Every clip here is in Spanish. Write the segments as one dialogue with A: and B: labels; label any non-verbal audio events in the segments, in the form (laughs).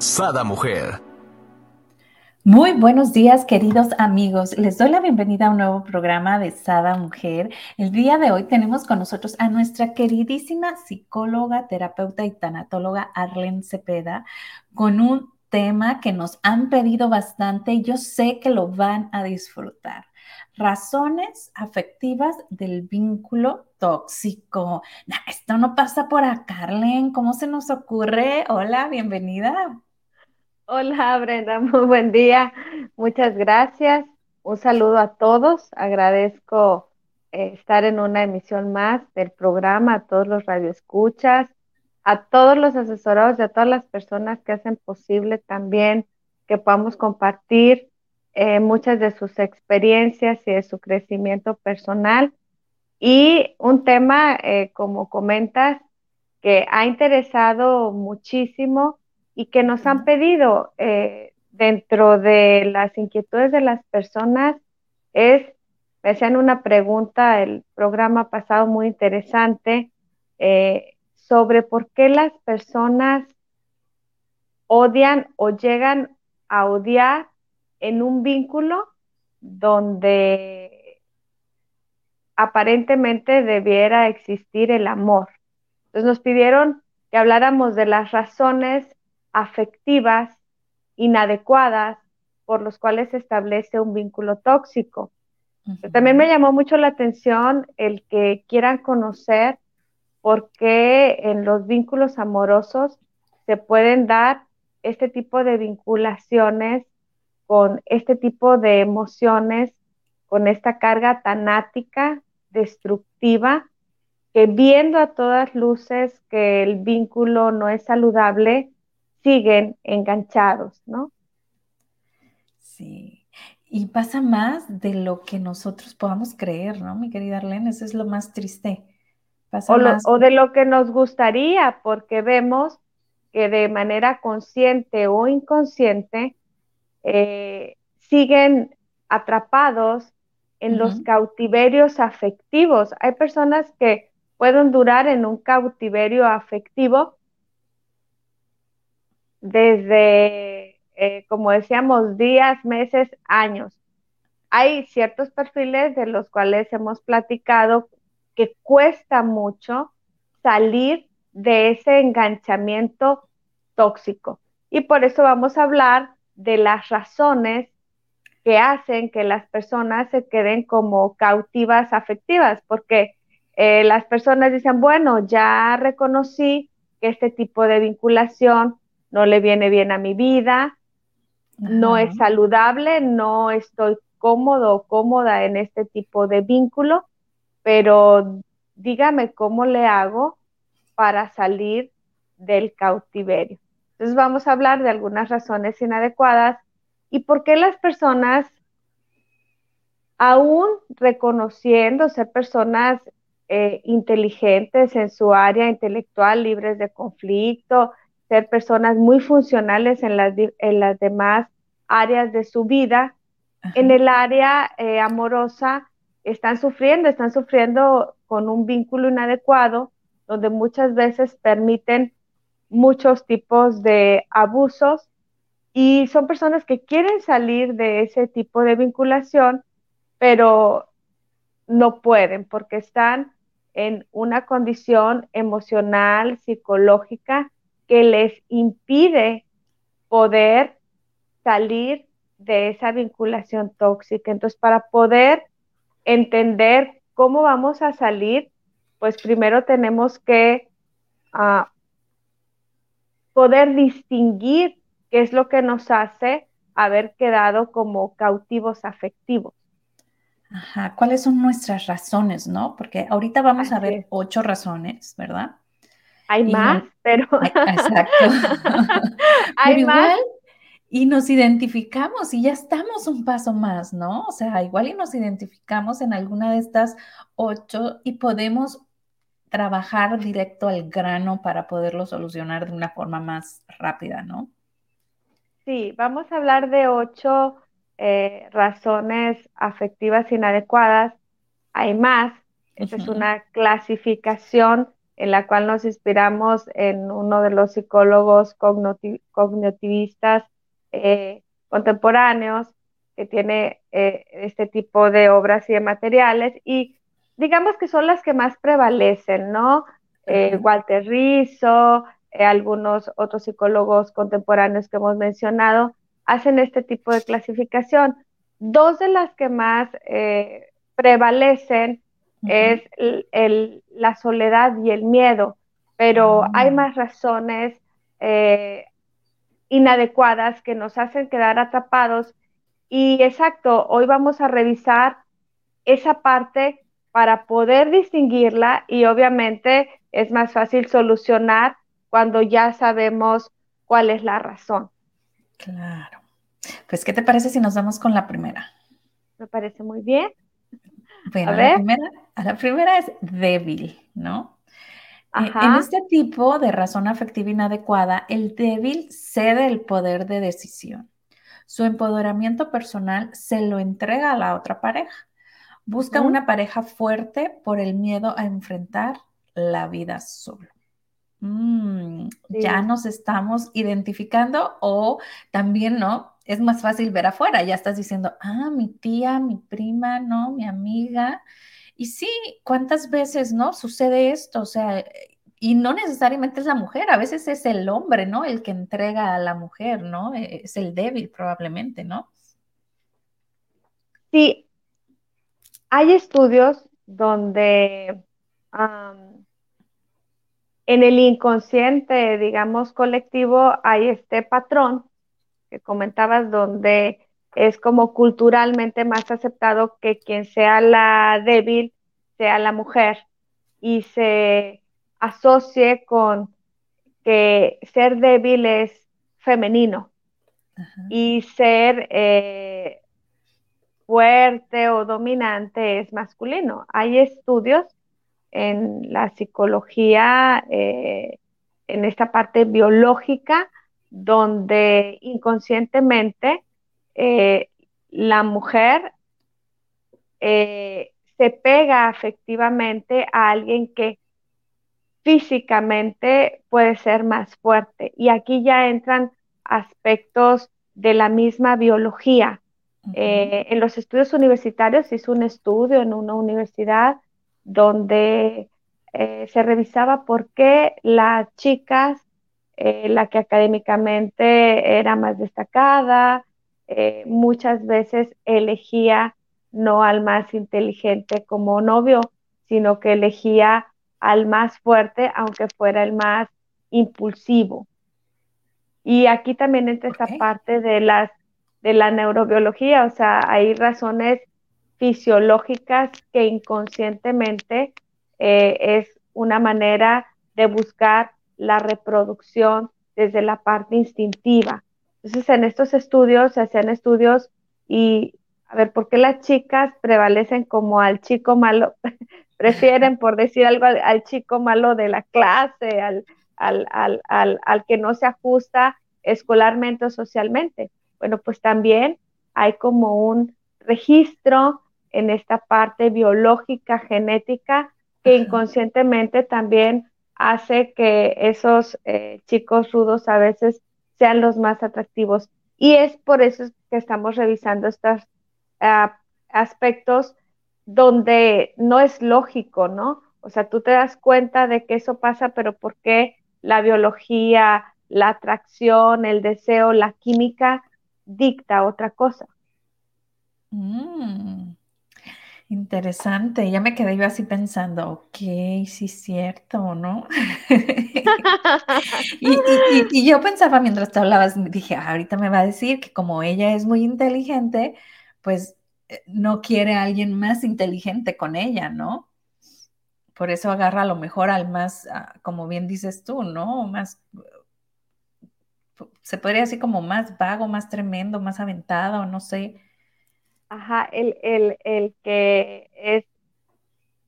A: Sada Mujer.
B: Muy buenos días, queridos amigos. Les doy la bienvenida a un nuevo programa de Sada Mujer. El día de hoy tenemos con nosotros a nuestra queridísima psicóloga, terapeuta y tanatóloga Arlen Cepeda con un tema que nos han pedido bastante y yo sé que lo van a disfrutar. Razones afectivas del vínculo tóxico. esto no pasa por acá, Arlen. ¿Cómo se nos ocurre? Hola, bienvenida.
C: Hola Brenda, (laughs) muy buen día. Muchas gracias. Un saludo a todos. Agradezco eh, estar en una emisión más del programa, a todos los radioescuchas, a todos los asesorados y a todas las personas que hacen posible también que podamos compartir eh, muchas de sus experiencias y de su crecimiento personal. Y un tema, eh, como comentas, que ha interesado muchísimo y que nos han pedido eh, dentro de las inquietudes de las personas es, me hacían una pregunta el programa pasado muy interesante eh, sobre por qué las personas odian o llegan a odiar en un vínculo donde aparentemente debiera existir el amor. Entonces nos pidieron que habláramos de las razones afectivas inadecuadas por los cuales se establece un vínculo tóxico. También me llamó mucho la atención el que quieran conocer por qué en los vínculos amorosos se pueden dar este tipo de vinculaciones con este tipo de emociones, con esta carga tanática, destructiva, que viendo a todas luces que el vínculo no es saludable, siguen enganchados, ¿no?
B: Sí. Y pasa más de lo que nosotros podamos creer, ¿no, mi querida Arlene? Eso es lo más triste.
C: o, de lo que nos gustaría, porque vemos que de manera consciente o inconsciente eh, siguen atrapados en los cautiverios afectivos. Hay personas que pueden durar en un cautiverio afectivo desde, eh, como decíamos, días, meses, años. Hay ciertos perfiles de los cuales hemos platicado que cuesta mucho salir de ese enganchamiento tóxico. Y por eso vamos a hablar de las razones que hacen que las personas se queden como cautivas afectivas, porque eh, las personas dicen, bueno, ya reconocí que este tipo de vinculación no le viene bien a mi vida, no es saludable, no estoy cómodo o cómoda en este tipo de vínculo, pero dígame cómo le hago para salir del cautiverio. Entonces vamos a hablar de algunas razones inadecuadas y por qué las personas, aún reconociendo ser personas eh, inteligentes en su área intelectual, libres de conflicto, ser personas muy funcionales en las, en las demás áreas de su vida. En el área eh, amorosa están sufriendo, están sufriendo con un vínculo inadecuado, donde muchas veces permiten muchos tipos de abusos y son personas que quieren salir de ese tipo de vinculación, pero no pueden porque están en una condición emocional, psicológica que les impide poder salir de esa vinculación tóxica. Entonces, para poder entender cómo vamos a salir, pues primero tenemos que ah, poder distinguir qué es lo que nos hace haber quedado como cautivos afectivos.
B: Ajá, ¿cuáles son nuestras razones, no? Porque ahorita vamos a ver ocho razones, ¿verdad?
C: Hay más, pero...
B: Exacto. (laughs)
C: Hay más.
B: y nos identificamos y ya estamos un paso más, ¿no? O sea, igual y nos identificamos en alguna de estas ocho y podemos trabajar directo al grano para poderlo solucionar de una forma más rápida, ¿no?
C: Sí, vamos a hablar de ocho eh, razones afectivas inadecuadas. Hay más. Esta es una clasificación en la cual nos inspiramos en uno de los psicólogos cognitivistas eh, contemporáneos que tiene eh, este tipo de obras y de materiales y digamos que son las que más prevalecen, ¿no? Eh, Walter Rizzo, algunos otros psicólogos contemporáneos que hemos mencionado hacen este tipo de clasificación. Dos de las que más prevalecen es la soledad y el miedo, pero hay mm. más razones inadecuadas que nos hacen quedar atrapados. Y exacto, hoy vamos a revisar esa parte para poder distinguirla y obviamente es más fácil solucionar cuando ya sabemos cuál es la razón.
B: Claro. Pues, ¿qué te parece si nos vamos con la primera?
C: Me parece muy bien.
B: Bueno, la primera, la primera es débil, ¿no? Eh, en este tipo de razón afectiva inadecuada, el débil cede el poder de decisión. Su empoderamiento personal se lo entrega a la otra pareja. Busca una pareja fuerte por el miedo a enfrentar la vida solo. Mm, ya nos estamos identificando o también, ¿no? Es más fácil ver afuera, ya estás diciendo, ah, mi tía, mi prima, ¿no? Mi amiga y sí, ¿cuántas veces, no? Sucede esto, o sea, y no necesariamente es la mujer, a veces es el hombre, ¿no? El que entrega a la mujer, ¿no? E, es el débil probablemente, ¿no?
C: Sí, hay estudios donde en el inconsciente, digamos, colectivo, hay este patrón que comentabas donde es como culturalmente más aceptado que quien sea la débil sea la mujer y se asocie con que ser débil es femenino y ser eh, fuerte o dominante es masculino. Hay estudios en la psicología, eh, en esta parte biológica, donde inconscientemente eh, la mujer eh, se pega afectivamente a alguien que físicamente puede ser más fuerte. Y aquí ya entran aspectos de la misma biología. Eh, en los estudios universitarios hizo un estudio en una universidad donde se revisaba por qué las chicas, la que académicamente era más destacada, eh, muchas veces elegía no al más inteligente como novio, sino que elegía al más fuerte, aunque fuera el más impulsivo. Y aquí también entra esta parte de las de la neurobiología, o sea, hay razones fisiológicas que inconscientemente eh, es una manera de buscar la reproducción desde la parte instintiva. Entonces, en estos estudios se hacían estudios y, a ver, ¿por qué las chicas prevalecen como al chico malo? (laughs) Prefieren, por decir algo, al, chico malo de la clase, al, al, al, que no se ajusta escolarmente o socialmente. Bueno, pues también hay como un registro en esta parte biológica, genética, que inconscientemente también hace que esos eh, chicos rudos a veces sean los más atractivos. Y es por eso que estamos revisando estos ah, aspectos donde no es lógico, ¿no? O sea, tú te das cuenta de que eso pasa, pero ¿por qué la biología, la atracción, el deseo, la química dicta otra cosa?
B: Mm. Interesante, ya me quedé yo así pensando, ok, sí es cierto, ¿no? (laughs) y, yo pensaba mientras te hablabas, dije, ah, ahorita me va a decir que como ella es muy inteligente, pues eh, no quiere a alguien más inteligente con ella, ¿no? Por eso agarra a lo mejor al más, ah, como bien dices tú, ¿no? Más se podría decir como más vago, más tremendo, más aventado, no sé.
C: Ajá, el, el, que es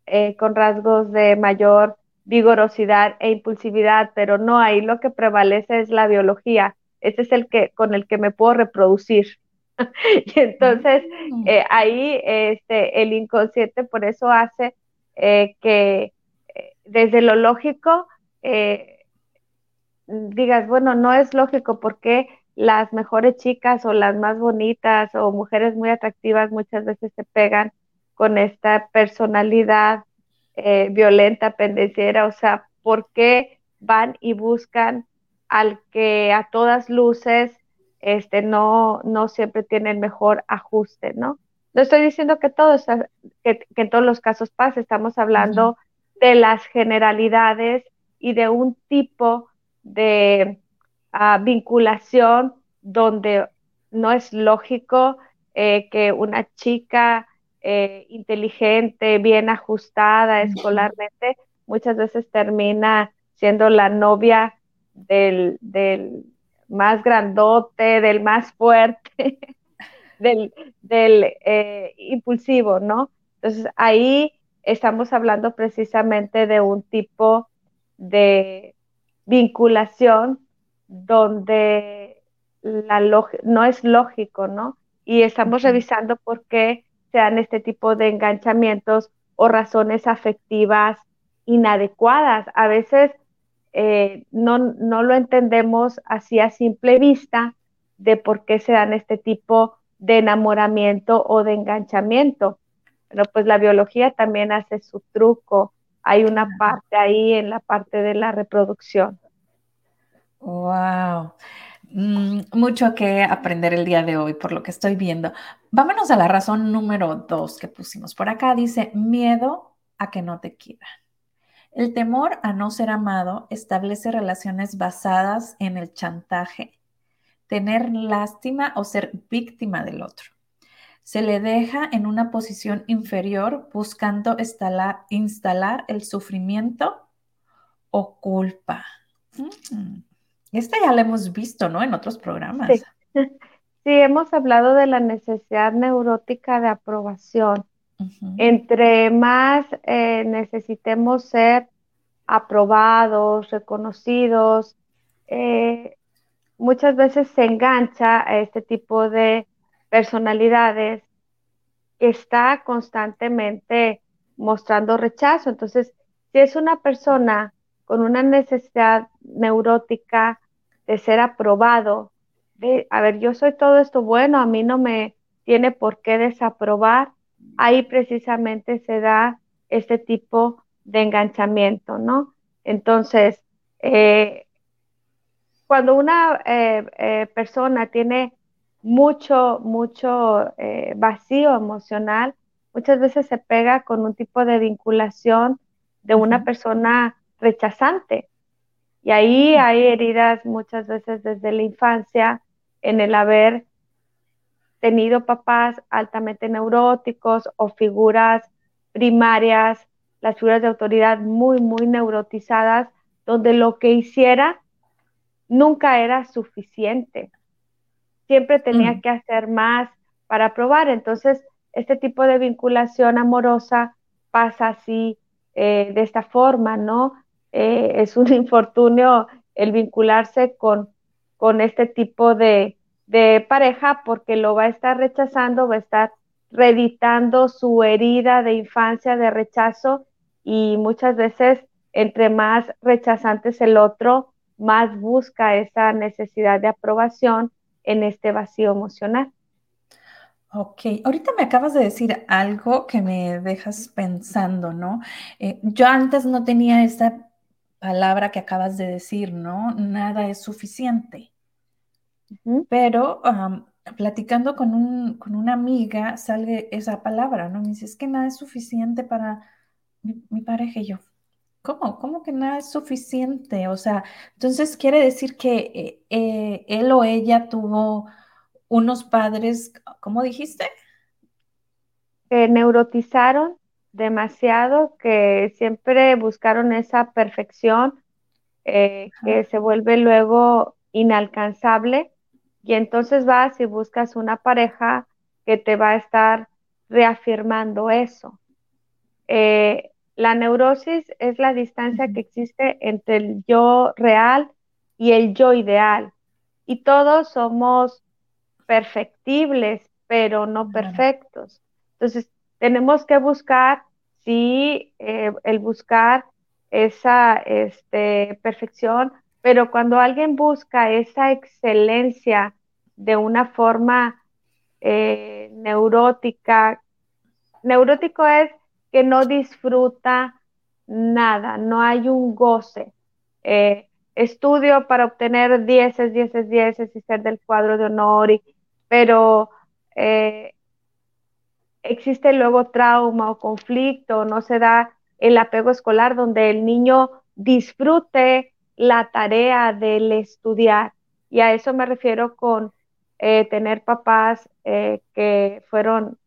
C: eh, con rasgos de mayor vigorosidad e impulsividad, pero no, ahí lo que prevalece es la biología. Ese es el que con el que me puedo reproducir. (laughs) y entonces mm. eh, ahí este, el inconsciente por eso hace eh, que desde lo lógico digas, bueno, no es lógico porque las mejores chicas o las más bonitas o mujeres muy atractivas muchas veces se pegan con esta personalidad eh, violenta, pendenciera, o sea, ¿por qué van y buscan al que a todas luces este, no, no siempre tiene el mejor ajuste, ¿no? No estoy diciendo que, todo que, en todos los casos pase, estamos hablando de las generalidades y de un tipo de ah, vinculación donde no es lógico eh, que una chica eh, inteligente, bien ajustada escolarmente, muchas veces termina siendo la novia del, más grandote, del más fuerte, (laughs) del, eh, impulsivo, ¿no? Entonces ahí estamos hablando precisamente de un tipo de vinculación donde la no es lógico, ¿no? Y estamos revisando por qué se dan este tipo de enganchamientos o razones afectivas inadecuadas. A veces eh, no, no lo entendemos así a simple vista de por qué se dan este tipo de enamoramiento o de enganchamiento. Pero pues la biología también hace su truco hay una parte ahí en la parte de la reproducción.
B: Wow. Mm, mucho que aprender el día de hoy por lo que estoy viendo. Vámonos a la razón número dos que pusimos. Por acá dice miedo a que no te quieran. El temor a no ser amado establece relaciones basadas en el chantaje, tener lástima o ser víctima del otro se le deja en una posición inferior buscando instalar, el sufrimiento o culpa. Mm. Esta ya la hemos visto, ¿no? En otros programas.
C: Sí. (laughs) hemos hablado de la necesidad neurótica de aprobación. Entre más eh, necesitemos ser aprobados, reconocidos, eh, muchas veces se engancha a este tipo de personalidades que está constantemente mostrando rechazo. Entonces, si es una persona con una necesidad neurótica de ser aprobado, de, a ver, yo soy todo esto bueno, a mí no me tiene por qué desaprobar, ahí precisamente se da este tipo de enganchamiento, ¿no? Entonces, eh, cuando una eh, eh, persona tiene mucho, mucho eh, vacío emocional, muchas veces se pega con un tipo de vinculación de una persona rechazante. Y ahí hay heridas muchas veces desde la infancia en el haber tenido papás altamente neuróticos o figuras primarias, las figuras de autoridad muy, muy neurotizadas, donde lo que hiciera nunca era suficiente siempre tenía mm. que hacer más para probar. Entonces, este tipo de vinculación amorosa pasa así, eh, de esta forma, ¿no? Eh, es un (laughs) infortunio el vincularse con, con este tipo de, de pareja porque lo va a estar rechazando, va a estar reeditando su herida de infancia de rechazo y muchas veces entre más rechazante es el otro, más busca esa necesidad de aprobación en este vacío emocional.
B: Ok, ahorita me acabas de decir algo que me dejas pensando, ¿no? Eh, yo antes no tenía esa palabra que acabas de decir, ¿no? Nada es suficiente. Pero platicando con, un, con, una amiga sale esa palabra, ¿no? Me dice, es que nada es suficiente para mi, pareja y yo. ¿Cómo? ¿Cómo que nada es suficiente? O sea, entonces quiere decir que eh, eh, él o ella tuvo unos padres, ¿cómo dijiste?
C: Que neurotizaron demasiado, que siempre buscaron esa perfección, eh, que se vuelve luego inalcanzable y entonces vas y buscas una pareja que te va a estar reafirmando eso. Eh, la neurosis es la distancia que existe entre el yo real y el yo ideal. Y todos somos perfectibles, pero no perfectos. Entonces, tenemos que buscar, sí, eh, el buscar esa este, perfección, pero cuando alguien busca esa excelencia de una forma eh, neurótica, neurótico es que no disfruta nada, no hay un goce. Eh, estudio para obtener dieces, dieces, dieces y ser del cuadro de honor, pero existe luego trauma o conflicto, no se da el apego escolar donde el niño disfrute la tarea del estudiar. Y a eso me refiero con eh, tener papás que fueron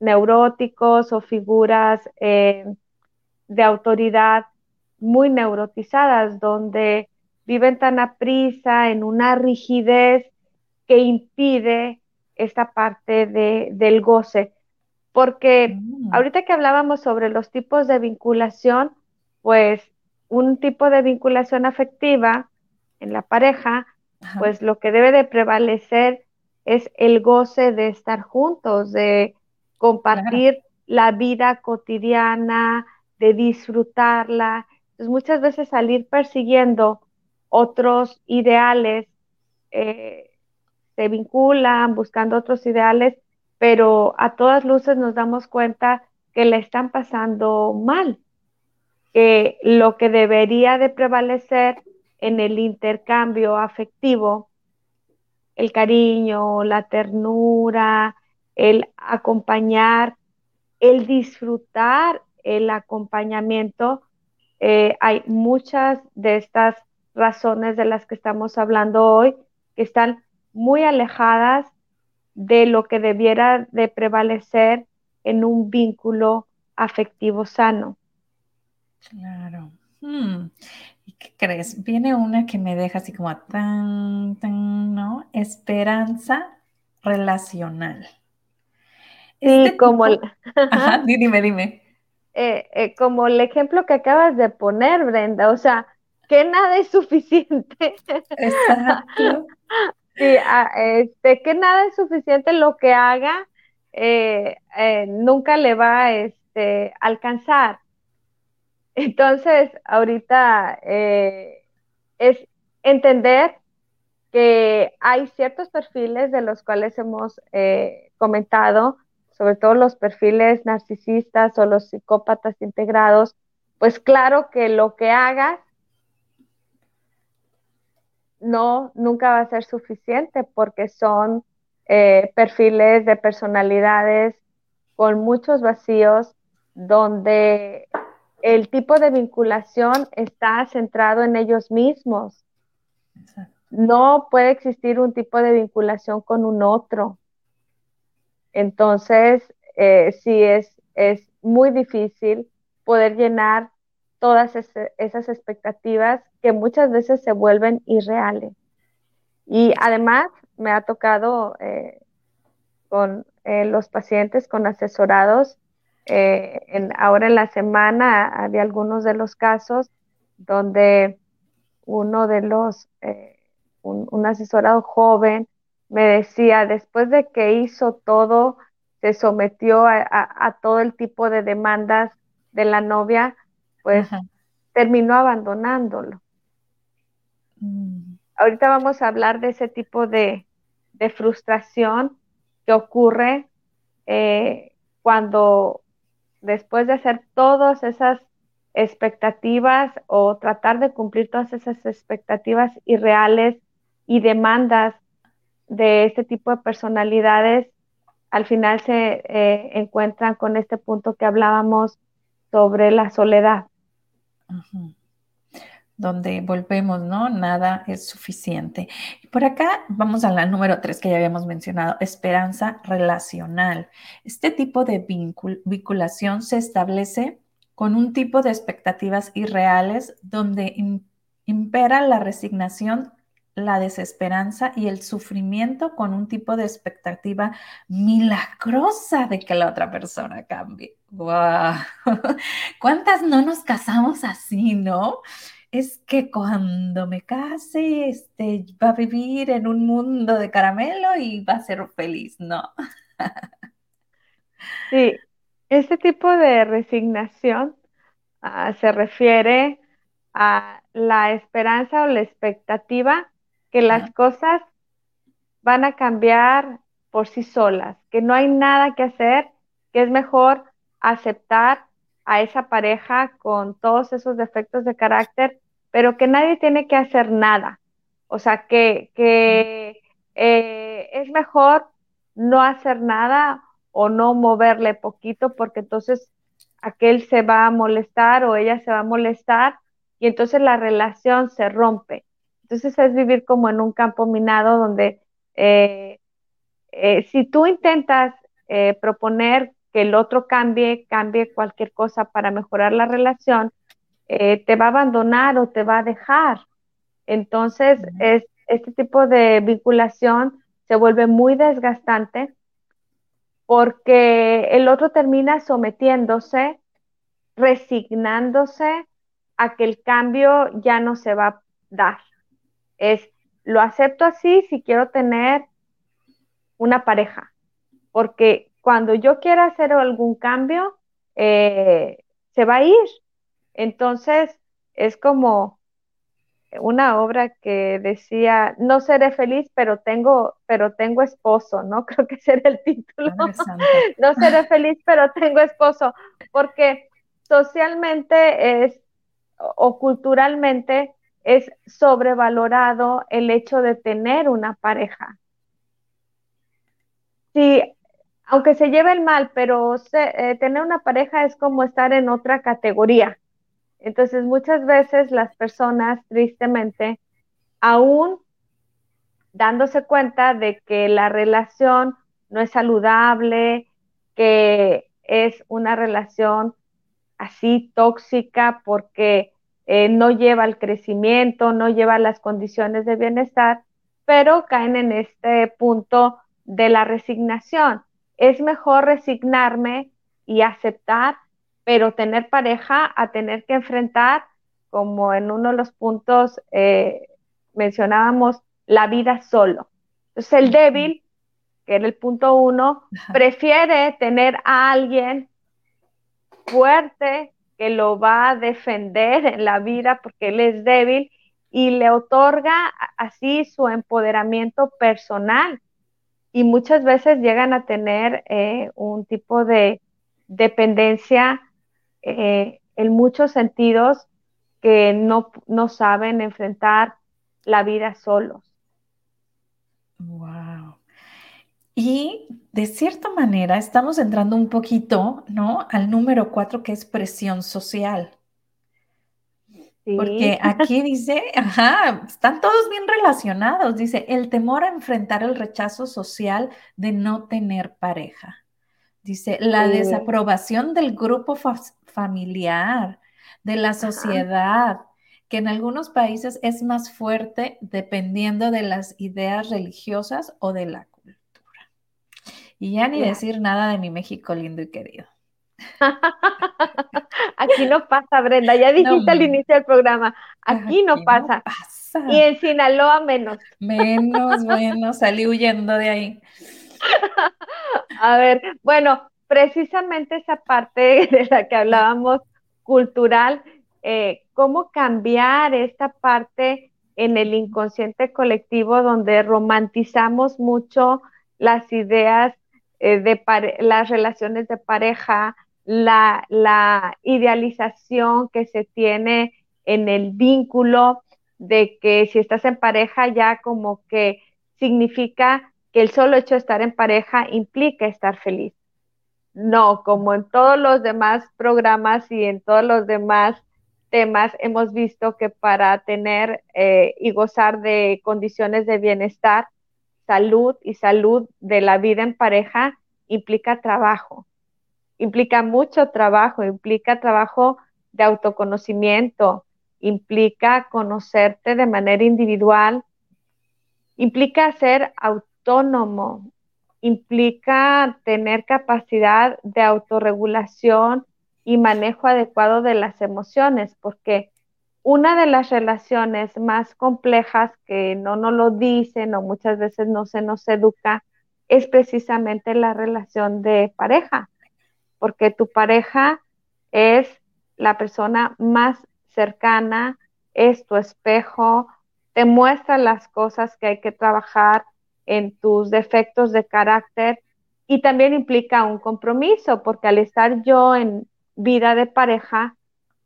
C: neuróticos o figuras eh, de autoridad muy neurotizadas, donde viven tan a prisa, en una rigidez que impide esta parte de, del goce. Porque mm. ahorita que hablábamos sobre los tipos de vinculación, pues un tipo de vinculación afectiva en la pareja, pues lo que debe de prevalecer es el goce de estar juntos, de compartir la vida cotidiana, de disfrutarla. Entonces, muchas veces salir persiguiendo otros ideales, eh, se vinculan buscando otros ideales, pero a todas luces nos damos cuenta que le están pasando mal, que lo que debería de prevalecer en el intercambio afectivo, el cariño, la ternura, el acompañar, el disfrutar el acompañamiento. Eh, hay muchas de estas razones de las que estamos hablando hoy que están muy alejadas de lo que debiera de prevalecer en un vínculo afectivo sano.
B: Claro. Hmm. ¿Y qué crees? Viene una que me deja así como tan, tan, ¿no? Esperanza relacional.
C: Sí, este como el... (laughs)
B: dime, dime.
C: Eh, eh, como el ejemplo que acabas de poner, Brenda, o sea, que nada es suficiente. Exacto. (laughs) sí, ah, este, que nada es suficiente lo que haga, eh, nunca le va a este, alcanzar. Entonces, ahorita es entender que hay ciertos perfiles de los cuales hemos comentado, sobre todo los perfiles narcisistas o los psicópatas integrados, pues claro que lo que hagas no, nunca va a ser suficiente porque son eh, perfiles de personalidades con muchos vacíos donde el tipo de vinculación está centrado en ellos mismos. No puede existir un tipo de vinculación con un otro. Entonces, eh, sí es, es muy difícil poder llenar todas esas expectativas que muchas veces se vuelven irreales. Y además me ha tocado eh, con eh, los pacientes, con asesorados, ahora en la semana había algunos de los casos donde uno de los, un, asesorado joven me decía, después de que hizo todo, se sometió a, todo el tipo de demandas de la novia, pues terminó abandonándolo. Mm. Ahorita vamos a hablar de ese tipo de, frustración que ocurre eh, cuando después de hacer todas esas expectativas o tratar de cumplir todas esas expectativas irreales y demandas de este tipo de personalidades al final se eh, encuentran con este punto que hablábamos sobre la soledad.
B: Donde volvemos, ¿no? Nada es suficiente. Y por acá vamos a la número tres que ya habíamos mencionado, esperanza relacional. Este tipo de vinculación se establece con un tipo de expectativas irreales donde impera la resignación la desesperanza y el sufrimiento con un tipo de expectativa milagrosa de que la otra persona cambie. (laughs) ¿Cuántas no nos casamos así, no? Es que cuando me case, este, va a vivir en un mundo de caramelo y va a ser feliz, ¿no? (laughs)
C: Sí, este tipo de resignación ah, se refiere a la esperanza o la expectativa que las cosas van a cambiar por sí solas, que no hay nada que hacer, que es mejor aceptar a esa pareja con todos esos defectos de carácter, pero que nadie tiene que hacer nada. O sea, que, eh, es mejor no hacer nada o no moverle poquito, porque entonces aquel se va a molestar o ella se va a molestar y entonces la relación se rompe. Entonces es vivir como en un campo minado donde eh, eh, si tú intentas eh, proponer que el otro cambie, cambie cualquier cosa para mejorar la relación, te va a abandonar o te va a dejar. Entonces, es, este tipo de vinculación se vuelve muy desgastante porque el otro termina sometiéndose, resignándose a que el cambio ya no se va a dar es, lo acepto así si quiero tener una pareja, porque cuando yo quiera hacer algún cambio, eh, se va a ir. Entonces, es como una obra que decía, no seré feliz, pero tengo, pero tengo esposo, ¿no? (laughs) Creo que ese era el título. (laughs) no seré feliz, pero tengo esposo, porque socialmente es, o culturalmente es sobrevalorado el hecho de tener una pareja. Sí, aunque se lleve el mal, pero eh, tener una pareja es como estar en otra categoría. Entonces, muchas veces las personas, tristemente, aún dándose cuenta de que la relación no es saludable, que es una relación así tóxica porque eh, no lleva al crecimiento, no lleva las condiciones de bienestar, pero caen en este punto de la resignación. Es mejor resignarme y aceptar, pero tener pareja a tener que enfrentar, como en uno de los puntos eh, mencionábamos, la vida solo. Entonces el débil, que era el punto uno, prefiere tener a alguien fuerte, que lo va a defender en la vida porque él es débil y le otorga así su empoderamiento personal. Y muchas veces llegan a tener eh, un tipo de dependencia eh, en muchos sentidos que no, no saben enfrentar la vida solos.
B: Wow. Y de cierta manera estamos entrando un poquito, ¿no? Al número cuatro, que es presión social. Porque (laughs) aquí dice, ajá, están todos bien relacionados. Dice, el temor a enfrentar el rechazo social de no tener pareja. Dice, la desaprobación del grupo familiar, de la sociedad, que en algunos países es más fuerte dependiendo de las ideas religiosas o de la y ya ni decir nada de mi México lindo y querido. (laughs)
C: Aquí no pasa, Brenda. Ya dijiste al inicio del programa. Aquí, no, pasa. Y en Sinaloa menos.
B: Menos, bueno, salí huyendo de ahí. (laughs)
C: A ver, bueno, precisamente esa parte (laughs) de la que hablábamos cultural, eh, cómo cambiar esta parte en el inconsciente colectivo donde romantizamos mucho las ideas eh, de las relaciones de pareja, la, idealización que se tiene en el vínculo de que si estás en pareja ya como que significa que el solo hecho de estar en pareja implica estar feliz. No, como en todos los demás programas y en todos los demás temas hemos visto que para tener eh, y gozar de condiciones de bienestar salud y salud de la vida en pareja implica trabajo, implica mucho trabajo, implica trabajo de autoconocimiento, implica conocerte de manera individual, implica ser autónomo, implica tener capacidad de autorregulación y manejo adecuado de las emociones, porque una de las relaciones más complejas que no nos lo dicen o muchas veces no se nos educa es precisamente la relación de pareja, porque tu pareja es la persona más cercana, es tu espejo, te muestra las cosas que hay que trabajar en tus defectos de carácter y también implica un compromiso, porque al estar yo en vida de pareja,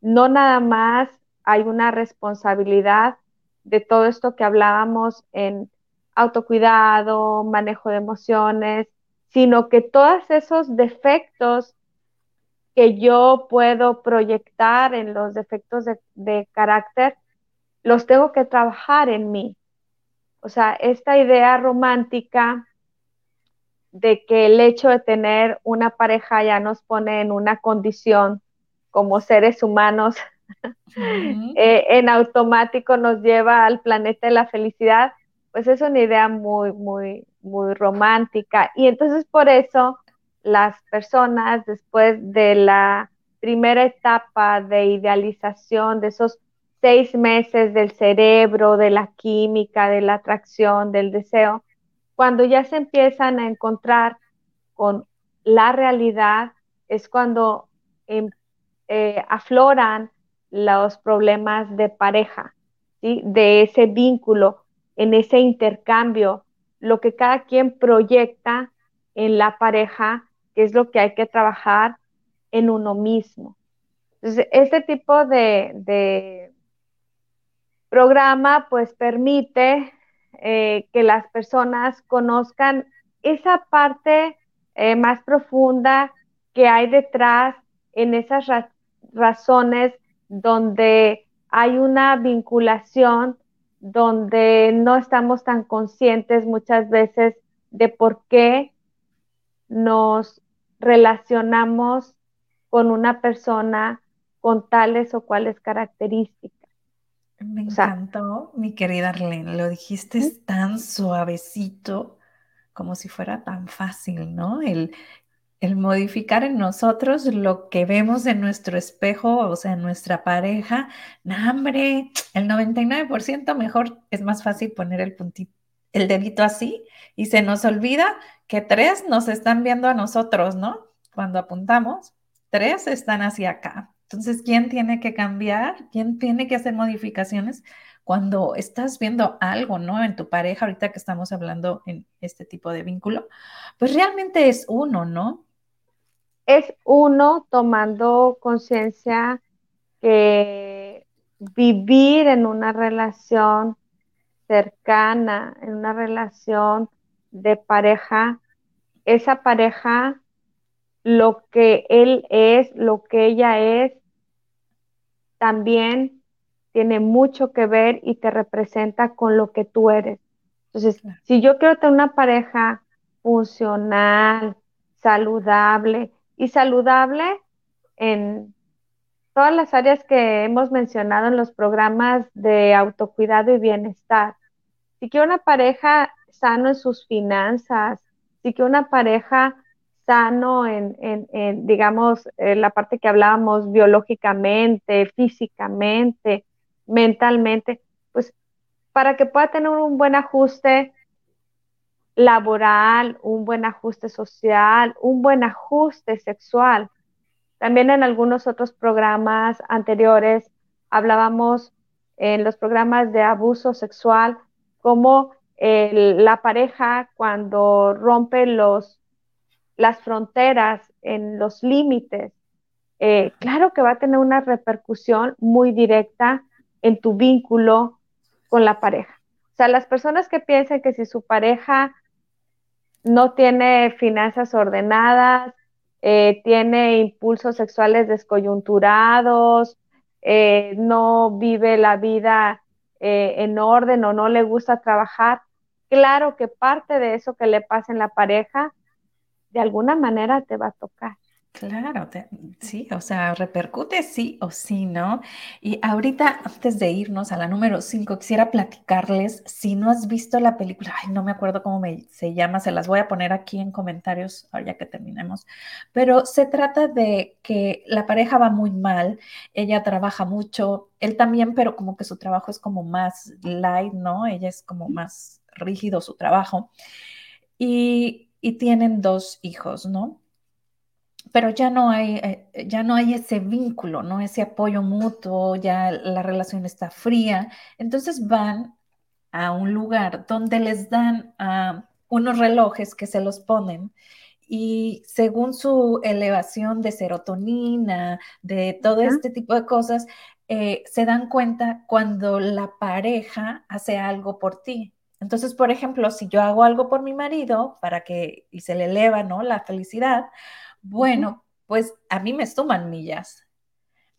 C: no nada más hay una responsabilidad de todo esto que hablábamos en autocuidado, manejo de emociones, sino que todos esos defectos que yo puedo proyectar en los defectos de, carácter, los tengo que trabajar en mí. O sea, esta idea romántica de que el hecho de tener una pareja ya nos pone en una condición como seres humanos, eh, en automático nos lleva al planeta de la felicidad, pues es una idea muy, muy, muy romántica. Y entonces por eso las personas después de la primera etapa de idealización, de esos seis meses del cerebro, de la química, de la atracción, del deseo, cuando ya se empiezan a encontrar con la realidad, es cuando em, eh, afloran los problemas de pareja, de ese vínculo, en ese intercambio, lo que cada quien proyecta en la pareja, que es lo que hay que trabajar en uno mismo. Entonces, este tipo de, programa pues permite eh, que las personas conozcan esa parte eh, más profunda que hay detrás en esas razones donde hay una vinculación donde no estamos tan conscientes muchas veces de por qué nos relacionamos con una persona con tales o cuales características.
B: Me encantó, mi querida Arlene, lo dijiste tan suavecito, como si fuera tan fácil, ¿no? El, el modificar en nosotros lo que vemos en nuestro espejo, o sea, en nuestra pareja, no, el 99% mejor es más fácil poner el puntito, el dedito así y se nos olvida que tres nos están viendo a nosotros, ¿no? Cuando apuntamos, tres están hacia acá. Entonces, ¿quién tiene que cambiar? ¿Quién tiene que hacer modificaciones? Cuando estás viendo algo, ¿no? En tu pareja, ahorita que estamos hablando en este tipo de vínculo, pues realmente es uno, ¿no?
C: Es uno tomando conciencia que vivir en una relación cercana, en una relación de pareja, esa pareja, lo que él es, lo que ella es, también tiene mucho que ver y te representa con lo que tú eres. Entonces, si yo quiero tener una pareja funcional, saludable, y saludable en todas las áreas que hemos mencionado en los programas de autocuidado y bienestar. Si quiero una pareja sano en sus finanzas, si quiero una pareja sano en, digamos, en la parte que hablábamos biológicamente, físicamente, mentalmente, pues para que pueda tener un buen ajuste laboral, un buen ajuste social, un buen ajuste sexual. También en algunos otros programas anteriores hablábamos en los programas de abuso sexual como la pareja cuando rompe los, las fronteras en los límites, eh, claro que va a tener una repercusión muy directa en tu vínculo con la pareja. O sea, las personas que piensan que si su pareja no tiene finanzas ordenadas, eh, tiene impulsos sexuales descoyunturados, eh, no vive la vida eh, en orden o no le gusta trabajar, claro que parte de eso que le pasa en la pareja, de alguna manera te va a tocar.
B: Claro, sí, o sea, repercute sí o sí, ¿no? Y ahorita, antes de irnos a la número 5, quisiera platicarles, si no has visto la película, ay, no me acuerdo cómo se llama, se las voy a poner aquí en comentarios ya que terminemos, pero se trata de que la pareja va muy mal, ella trabaja mucho, él también, pero como que su trabajo es como más light, ¿no? Ella es como más rígido su trabajo. Y, y tienen dos hijos, ¿no? Pero ya no hay, eh, ya no hay ese vínculo, ¿no? Ese apoyo mutuo, ya la relación está fría. Entonces van a un lugar donde les dan ah, unos relojes que se los ponen y según su elevación de serotonina, de todo este tipo de cosas, eh, se dan cuenta cuando la pareja hace algo por ti. Entonces, por ejemplo, si yo hago algo por mi marido para que y se le eleva, ¿no? La felicidad, bueno, pues a mí me suman millas.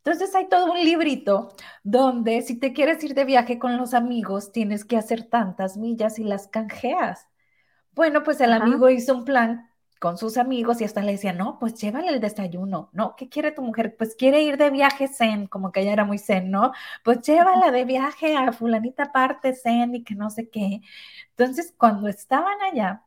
B: Entonces hay todo un librito donde si te quieres ir de viaje con los amigos, tienes que hacer tantas millas y las canjeas. Bueno, pues el amigo hizo un plan con sus amigos y hasta le decía, no, pues llévale el desayuno, ¿no? ¿Qué quiere tu mujer? Pues quiere ir de viaje zen, como que ella era muy zen, ¿no? Pues llévala de viaje a fulanita parte zen y que no sé qué. Entonces, cuando estaban allá,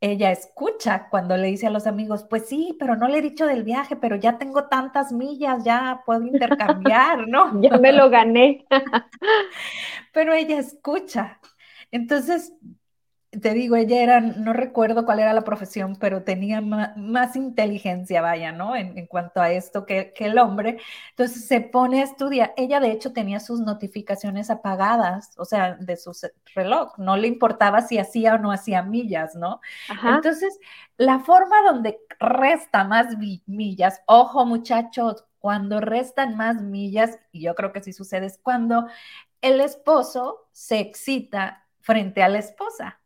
B: ella escucha cuando le dice a los amigos, pues sí, pero no le he dicho del viaje, pero ya tengo tantas millas, ya puedo intercambiar, ¿no? (laughs)
C: ya me lo gané. (laughs)
B: pero ella escucha. Entonces, te digo, ella era, no recuerdo cuál era la profesión, pero tenía más, inteligencia, vaya, ¿no? En, cuanto a esto que, el hombre. Entonces se pone a estudiar. Ella, de hecho, tenía sus notificaciones apagadas, o sea, de su reloj. No le importaba si hacía o no hacía millas, ¿no? Entonces, la forma donde resta más millas, ojo, muchachos, cuando restan más millas, y yo creo que sí sucede, es cuando el esposo se excita frente a la esposa.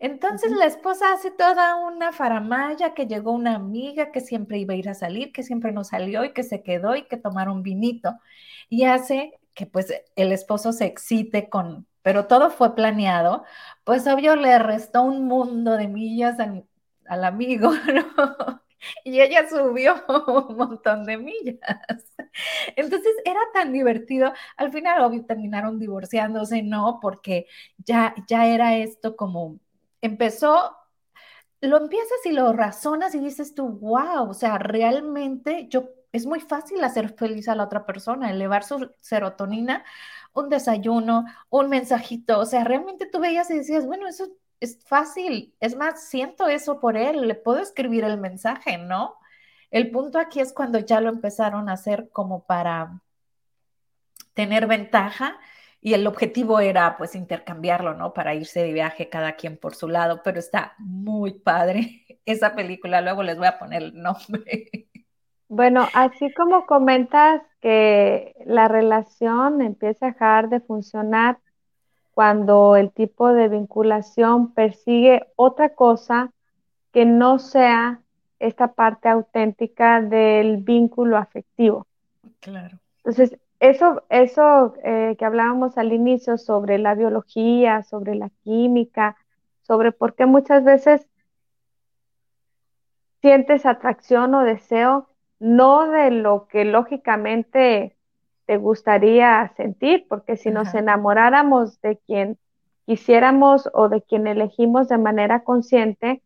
B: Entonces la esposa hace toda una faramaya que llegó una amiga que siempre iba a ir a salir, que siempre no salió y que se quedó y que tomaron vinito. Y hace que pues el esposo se excite con, pero todo fue planeado, pues obvio le restó un mundo de millas al, amigo, (laughs) ¿no? Y ella subió (laughs) un montón de millas. Entonces era tan divertido. Al final, obvio, terminaron divorciándose, ¿no? Porque ya, ya era esto como empezó, lo empiezas y lo razonas y dices tú, wow, o sea, realmente yo, es muy fácil hacer feliz a la otra persona, elevar su serotonina, un desayuno, un mensajito, o sea, realmente tú veías y decías, bueno, eso es fácil, es más, siento eso por él, le puedo escribir el mensaje, ¿no? El punto aquí es cuando ya lo empezaron a hacer como para tener ventaja y el objetivo era pues intercambiarlo, ¿no? Para irse de viaje cada quien por su lado, pero está muy padre (laughs) esa película, luego les voy a poner el nombre. (laughs)
C: Bueno, así como comentas que la relación empieza a dejar de funcionar cuando el tipo de vinculación persigue otra cosa que no sea esta parte auténtica del vínculo afectivo.
B: Claro.
C: Entonces, eso, eso eh, que hablábamos al inicio sobre la biología, sobre la química, sobre por qué muchas veces sientes atracción o deseo, no de lo que lógicamente te gustaría sentir, porque si nos enamoráramos de quien quisiéramos o de quien elegimos de manera consciente,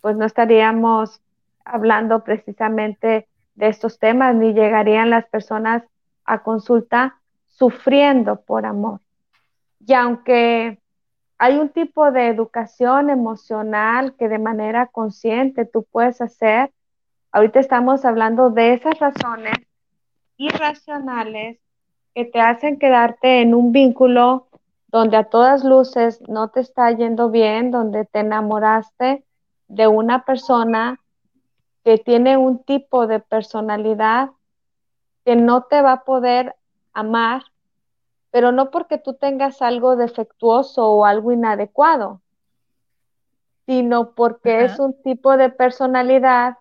C: pues no estaríamos hablando precisamente de estos temas, ni llegarían las personas a consulta sufriendo por amor. Y aunque hay un tipo de educación emocional que de manera consciente tú puedes hacer, ahorita estamos hablando de esas razones irracionales que te hacen quedarte en un vínculo donde a todas luces no te está yendo bien, donde te enamoraste de una persona que tiene un tipo de personalidad que no te va a poder amar, pero no porque tú tengas algo defectuoso o algo inadecuado, sino porque es un tipo de personalidad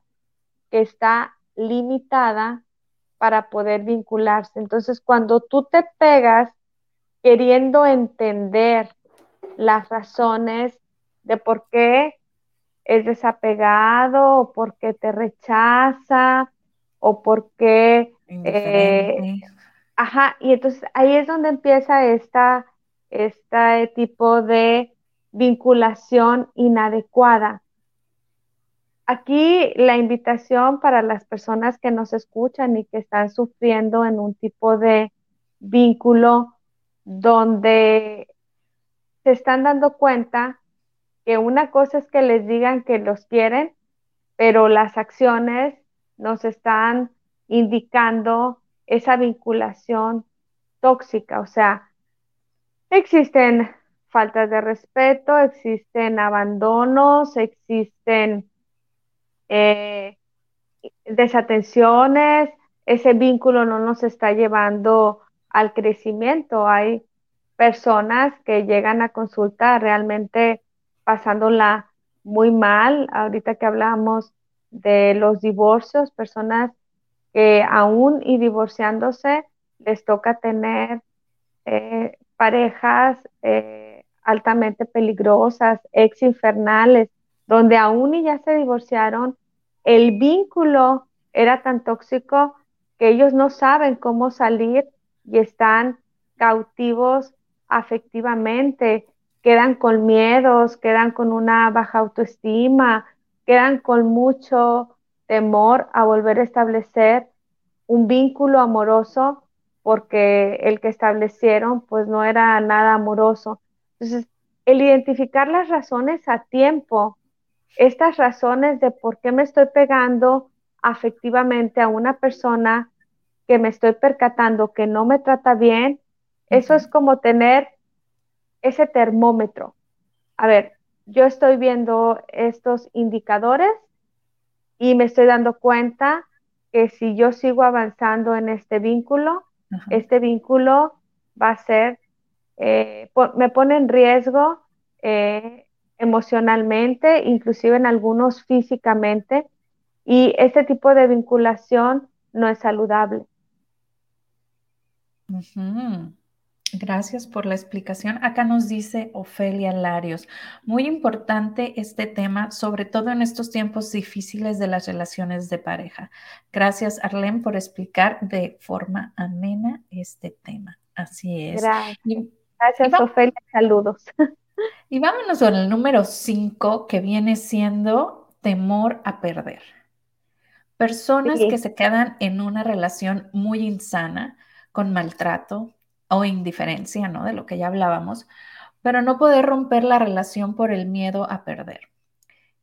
C: que está limitada para poder vincularse. Entonces, cuando tú te pegas queriendo entender las razones de por qué es desapegado o porque te rechaza o porque... Eh, ajá, y entonces ahí es donde empieza esta, este tipo de vinculación inadecuada. Aquí la invitación para las personas que nos escuchan y que están sufriendo en un tipo de vínculo donde se están dando cuenta que una cosa es que les digan que los quieren, pero las acciones nos están indicando esa vinculación tóxica. O sea, existen faltas de respeto, existen abandonos, existen eh, desatenciones, ese vínculo no nos está llevando al crecimiento. Hay personas que llegan a consulta realmente pasándola muy mal. Ahorita que hablamos de los divorcios, personas que aún y divorciándose les toca tener eh, parejas eh, altamente peligrosas, ex infernales, donde aún y ya se divorciaron, el vínculo era tan tóxico que ellos no saben cómo salir y están cautivos afectivamente, quedan con miedos, quedan con una baja autoestima, quedan con mucho temor a volver a establecer un vínculo amoroso porque el que establecieron pues no era nada amoroso. Entonces, el identificar las razones a tiempo, estas razones de por qué me estoy pegando afectivamente a una persona que me estoy percatando que no me trata bien, eso es como tener ese termómetro. A ver, yo estoy viendo estos indicadores y me estoy dando cuenta que si yo sigo avanzando en este vínculo, este vínculo va a ser, eh, me pone en riesgo eh, emocionalmente, inclusive en algunos físicamente, y este tipo de vinculación no es saludable.
B: Gracias por la explicación. Acá nos dice Ofelia Larios, muy importante este tema, sobre todo en estos tiempos difíciles de las relaciones de pareja. Gracias, Arlene, por explicar de forma amena este tema. Así es.
C: Gracias, Ofelia. Saludos. (laughs)
B: Y vámonos con el número 5, que viene siendo temor a perder. Personas que se quedan en una relación muy insana, con maltrato, o indiferencia, ¿no? De lo que ya hablábamos, pero no poder romper la relación por el miedo a perder.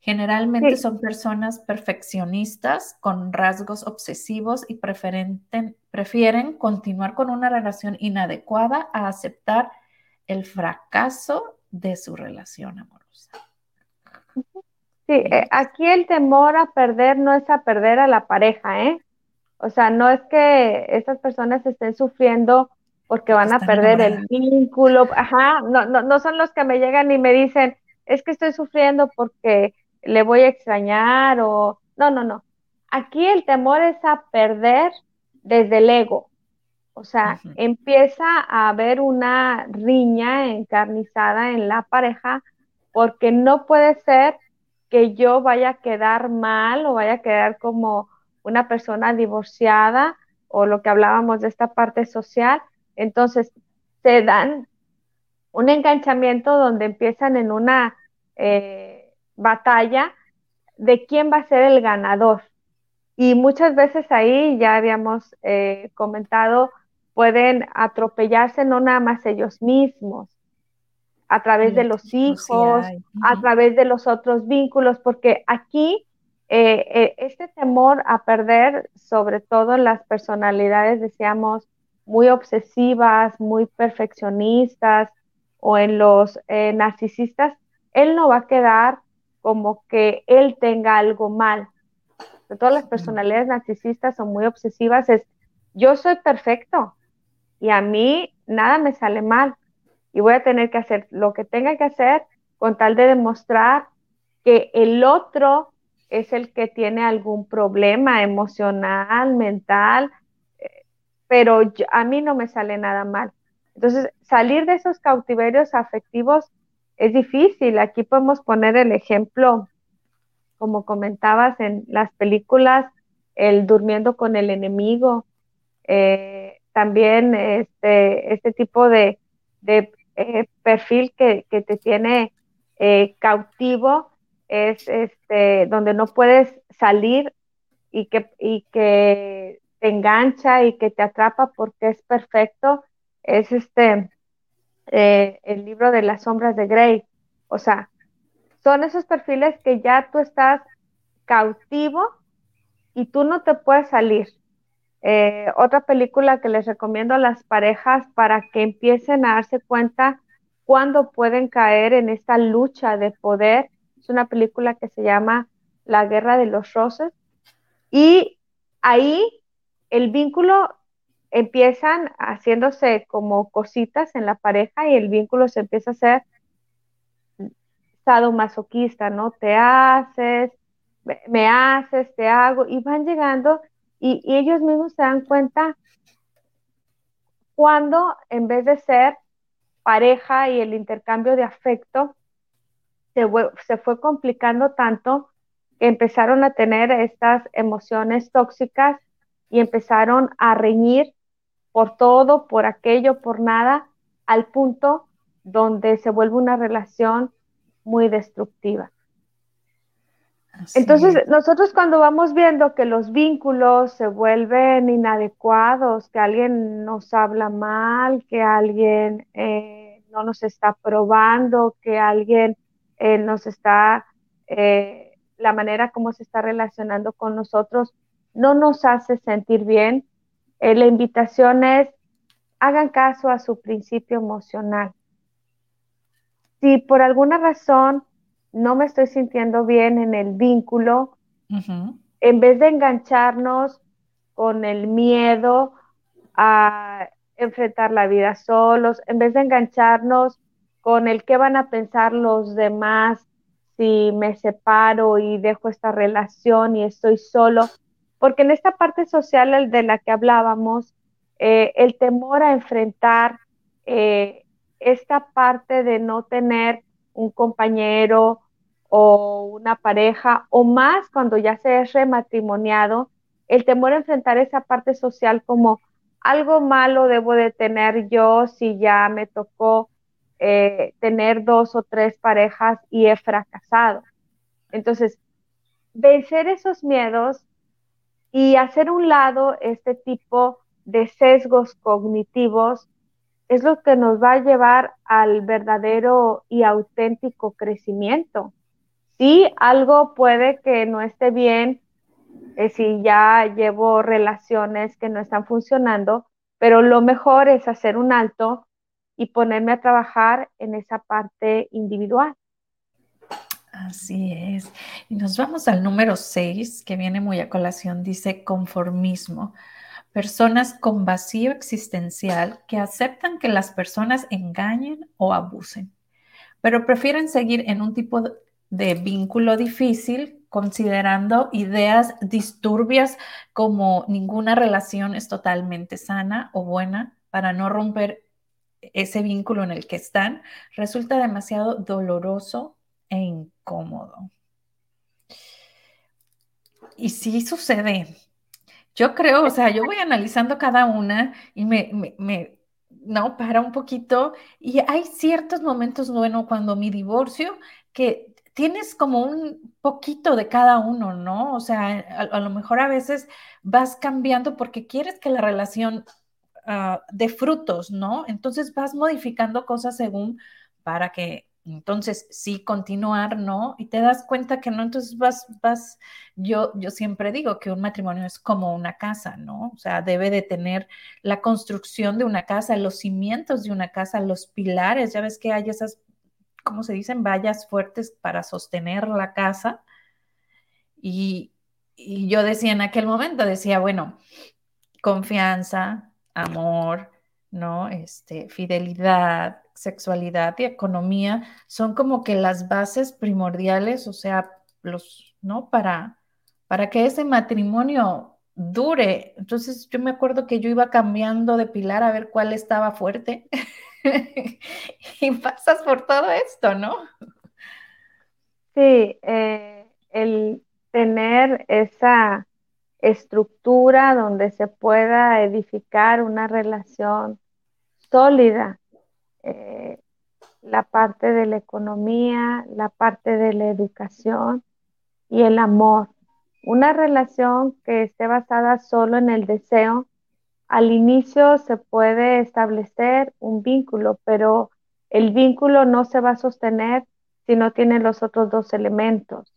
B: Generalmente son personas perfeccionistas con rasgos obsesivos y prefieren continuar con una relación inadecuada a aceptar el fracaso de su relación amorosa.
C: Sí, eh, aquí el temor a perder no es a perder a la pareja, ¿eh? O sea, no es que estas personas estén sufriendo porque van a perder el vínculo. Ajá, no, no, no son los que me llegan y me dicen, es que estoy sufriendo porque le voy a extrañar o no, no, no. Aquí el temor es a perder desde el ego. O sea, empieza a haber una riña encarnizada en la pareja porque no puede ser que yo vaya a quedar mal o vaya a quedar como una persona divorciada o lo que hablábamos de esta parte social entonces, se dan un enganchamiento donde empiezan en una eh, batalla de quién va a ser el ganador. Y muchas veces ahí, ya habíamos eh, comentado, pueden atropellarse no nada más ellos mismos, a través de los hijos, a través de los otros vínculos, porque aquí eh, este temor a perder, sobre todo en las personalidades, decíamos, muy obsesivas, muy perfeccionistas o en los eh, narcisistas, él no va a quedar como que él tenga algo mal. todas las personalidades narcisistas son muy obsesivas, es yo soy perfecto y a mí nada me sale mal y voy a tener que hacer lo que tenga que hacer con tal de demostrar que el otro es el que tiene algún problema emocional, mental, pero a mí no me sale nada mal. Entonces, salir de esos cautiverios afectivos es difícil. Aquí podemos poner el ejemplo como comentabas en las películas, el durmiendo con el enemigo, eh, también este, este tipo de, eh, perfil que, te tiene eh, cautivo es este, donde no puedes salir que, y que te engancha y que te atrapa porque es perfecto, es este el libro de las sombras de Grey. O sea, son esos perfiles que ya tú estás cautivo y tú no te puedes salir. Eh, otra película que les recomiendo a las parejas para que empiecen a darse cuenta cuándo pueden caer en esta lucha de poder es una película que se llama La Guerra de los Roses y ahí el vínculo empiezan haciéndose como cositas en la pareja y el vínculo se empieza a hacer masoquista, ¿no? Te haces, me haces, te hago, y van llegando y, ellos mismos se dan cuenta cuando en vez de ser pareja y el intercambio de afecto, se, se fue complicando tanto que empezaron a tener estas emociones tóxicas y empezaron a reñir por todo, por aquello, por nada, al punto donde se vuelve una relación muy destructiva. Entonces, nosotros cuando vamos viendo que los vínculos se vuelven inadecuados, que alguien nos habla mal, que alguien eh, no nos está probando, que alguien eh, nos está, eh, la manera como se está relacionando con nosotros, no nos hace sentir bien, la invitación es, hagan caso a su principio emocional. Si por alguna razón no me estoy sintiendo bien en el vínculo, en vez de engancharnos con el miedo a enfrentar la vida solos, en vez de engancharnos con el qué van a pensar los demás si me separo y dejo esta relación y estoy solo, porque en esta parte social de la que hablábamos, eh, el temor a enfrentar eh, esta parte de no tener un compañero o una pareja, o más cuando ya se es rematrimoniado, el temor a enfrentar esa parte social como algo malo debo de tener yo si ya me tocó eh, tener dos o tres parejas y he fracasado. Entonces, vencer esos miedos y hacer un lado este tipo de sesgos cognitivos es lo que nos va a llevar al verdadero y auténtico crecimiento. Sí, algo puede que no esté bien eh, si ya llevo relaciones que no están funcionando, pero lo mejor es hacer un alto y ponerme a trabajar en esa parte individual.
B: Así es. Y nos vamos al número 6, que viene muy a colación, dice conformismo. Personas con vacío existencial que aceptan que las personas engañen o abusen, pero prefieren seguir en un tipo de vínculo difícil, considerando ideas disturbias como ninguna relación es totalmente sana o buena para no romper ese vínculo en el que están, resulta demasiado doloroso e incómodo. Y sí sucede. Yo creo, o sea, yo voy analizando cada una y me, me, no, para un poquito. Y hay ciertos momentos, bueno, cuando mi divorcio, que tienes como un poquito de cada uno, ¿no? O sea, a, lo mejor a veces vas cambiando porque quieres que la relación uh, dé frutos, ¿no? Entonces vas modificando cosas según para que entonces sí continuar, ¿no? Y te das cuenta que no, entonces vas, vas, yo, yo siempre digo que un matrimonio es como una casa, ¿no? O sea, debe de tener la construcción de una casa, los cimientos de una casa, los pilares, ya ves que hay esas ¿cómo se dicen? Vallas fuertes para sostener la casa. Y, yo decía en aquel momento, decía, bueno, confianza, amor, ¿no? Este, fidelidad, sexualidad y economía son como que las bases primordiales, o sea, los, ¿no? Para, para que ese matrimonio dure. Entonces yo me acuerdo que yo iba cambiando de pilar a ver cuál estaba fuerte (laughs) y pasas por todo esto, ¿no?
C: Sí, eh, el tener esa estructura donde se pueda edificar una relación sólida, eh, la parte de la economía, la parte de la educación y el amor. Una relación que esté basada solo en el deseo, al inicio se puede establecer un vínculo, pero el vínculo no se va a sostener si no tiene los otros dos elementos.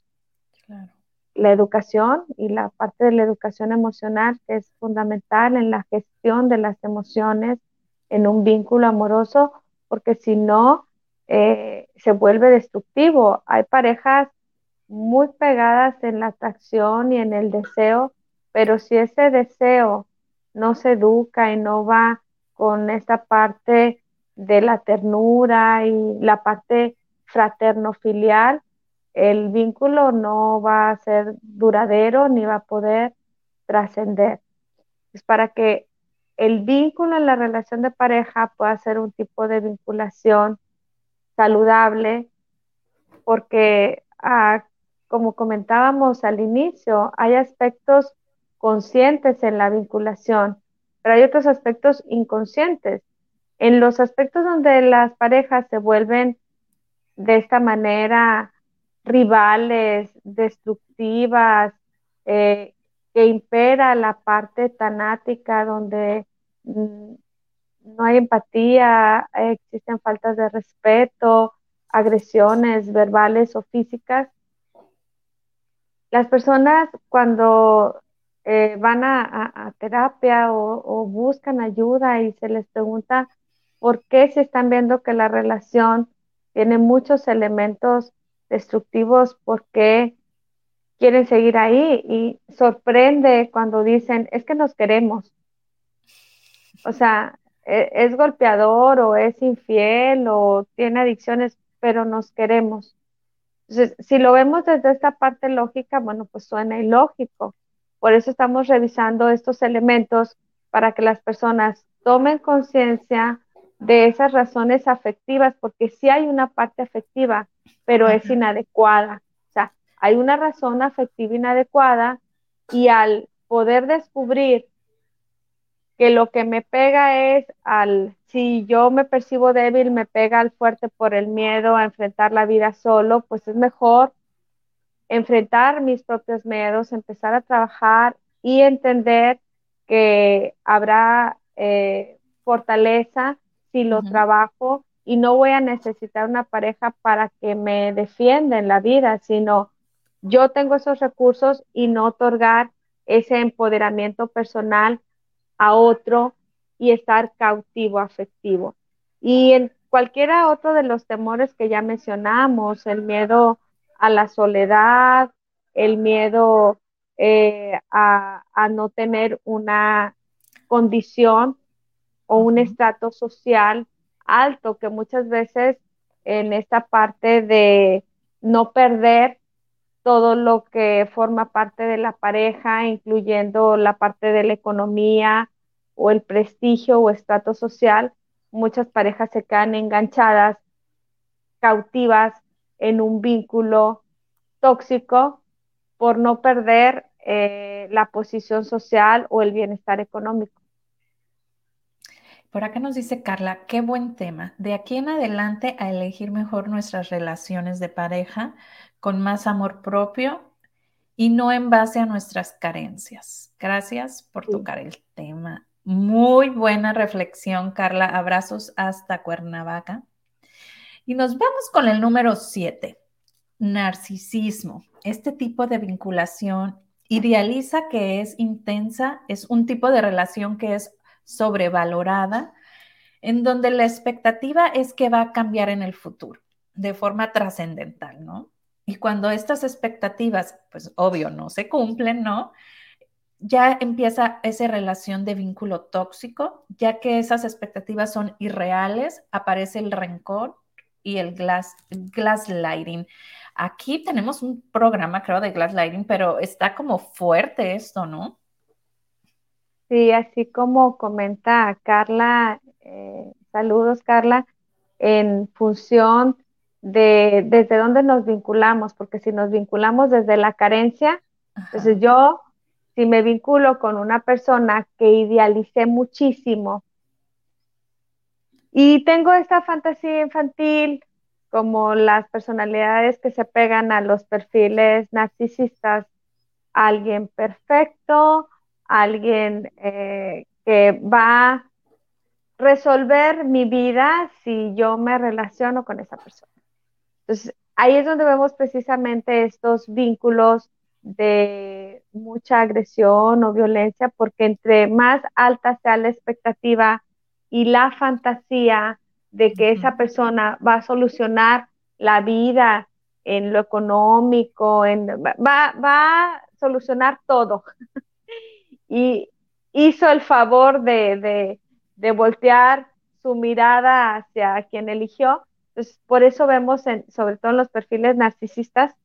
C: La educación y la parte de la educación emocional que es fundamental en la gestión de las emociones en un vínculo amoroso, porque si no, eh, se vuelve destructivo. Hay parejas muy pegadas en la atracción y en el deseo, pero si ese deseo no se educa y no va con esta parte de la ternura y la parte fraterno-filial, el vínculo no va a ser duradero ni va a poder trascender. Es para que el vínculo en la relación de pareja pueda ser un tipo de vinculación saludable, porque ah, como comentábamos al inicio, hay aspectos conscientes en la vinculación, pero hay otros aspectos inconscientes. En los aspectos donde las parejas se vuelven de esta manera rivales, destructivas, eh, que impera la parte tanática donde mm, no hay empatía, existen faltas de respeto, agresiones verbales o físicas. Las personas cuando eh, van a, terapia o, buscan ayuda y se les pregunta por qué se están viendo que la relación tiene muchos elementos destructivos, por qué quieren seguir ahí y sorprende cuando dicen, es que nos queremos. O sea, e, es golpeador o es infiel o tiene adicciones, pero nos queremos. Entonces, si lo vemos desde esta parte lógica, bueno, pues suena ilógico. Por eso estamos revisando estos elementos para que las personas tomen conciencia de esas razones afectivas, porque sí hay una parte afectiva, pero es inadecuada. Hay una razón afectiva inadecuada y al poder descubrir que lo que me pega es al, si yo me percibo débil, me pega al fuerte por el miedo a enfrentar la vida solo, pues es mejor enfrentar mis propios miedos, empezar a trabajar y entender que habrá eh, fortaleza si lo trabajo y no voy a necesitar una pareja para que me defienda en la vida, sino yo tengo esos recursos y no otorgar ese empoderamiento personal a otro y estar cautivo afectivo. Y en cualquiera otro de los temores que ya mencionamos, el miedo a la soledad, el miedo eh, a, no tener una condición o un estrato social alto, que muchas veces en esta parte de no perder todo lo que forma parte de la pareja, incluyendo la parte de la economía o el prestigio o estrato social, muchas parejas se quedan enganchadas, cautivas en un vínculo tóxico por no perder eh, la posición social o el bienestar económico.
B: Por acá nos dice Carla, qué buen tema. De aquí en adelante a elegir mejor nuestras relaciones de pareja con más amor propio y no en base a nuestras carencias. Gracias por tocar el tema. Muy buena reflexión, Carla. Abrazos hasta Cuernavaca. Y nos vamos con el número siete, narcisismo. Este tipo de vinculación idealiza que es intensa, es un tipo de relación que es sobrevalorada, en donde la expectativa es que va a cambiar en el futuro de forma trascendental, ¿no? Y cuando estas expectativas, pues obvio, no se cumplen, ¿no? Ya empieza esa relación de vínculo tóxico, ya que esas expectativas son irreales, aparece el rencor y el glass, lighting. Aquí tenemos un programa, creo, de lighting, pero está como fuerte esto, ¿no?
C: Sí, así como comenta Carla, eh, saludos Carla, en función de desde dónde nos vinculamos, porque si nos vinculamos desde la carencia, entonces yo, si me vinculo con una persona que idealicé muchísimo y tengo esta fantasía infantil, como las personalidades que se pegan a los perfiles narcisistas, alguien perfecto, alguien eh, que va a resolver mi vida si yo me relaciono con esa persona. Entonces, ahí es donde vemos precisamente estos vínculos de mucha agresión o violencia, porque entre más alta sea la expectativa y la fantasía de que esa persona va a solucionar la vida en lo económico, en, va, va a solucionar todo. (laughs) y hizo el favor de, de, voltear su mirada hacia quien eligió. Entonces, por eso vemos, sobre todo en los perfiles narcisistas,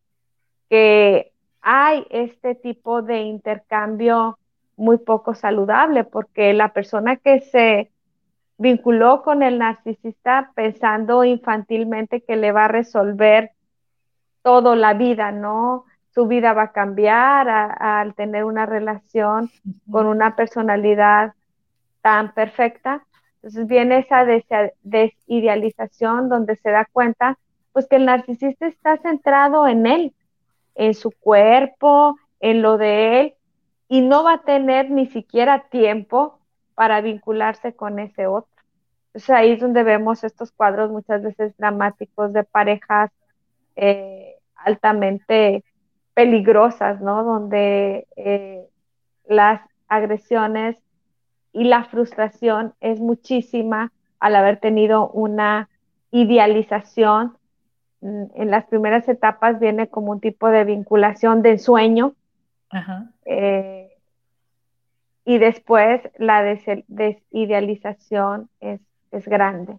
C: que hay este tipo de intercambio muy poco saludable, porque la persona que se vinculó con el narcisista pensando infantilmente que le va a resolver todo la vida, ¿no? Su vida va a cambiar al tener una relación con una personalidad tan perfecta. Entonces viene esa desidealización donde se da cuenta, pues que el narcisista está centrado en él, en su cuerpo, en lo de él, y no va a tener ni siquiera tiempo para vincularse con ese otro. Entonces ahí es donde vemos estos cuadros muchas veces dramáticos de parejas eh, altamente peligrosas, ¿no? Donde eh, las agresiones y la frustración es muchísima al haber tenido una idealización. Mm, en las primeras etapas viene como un tipo de vinculación de sueño. Eh, y después la desidealización es es grande.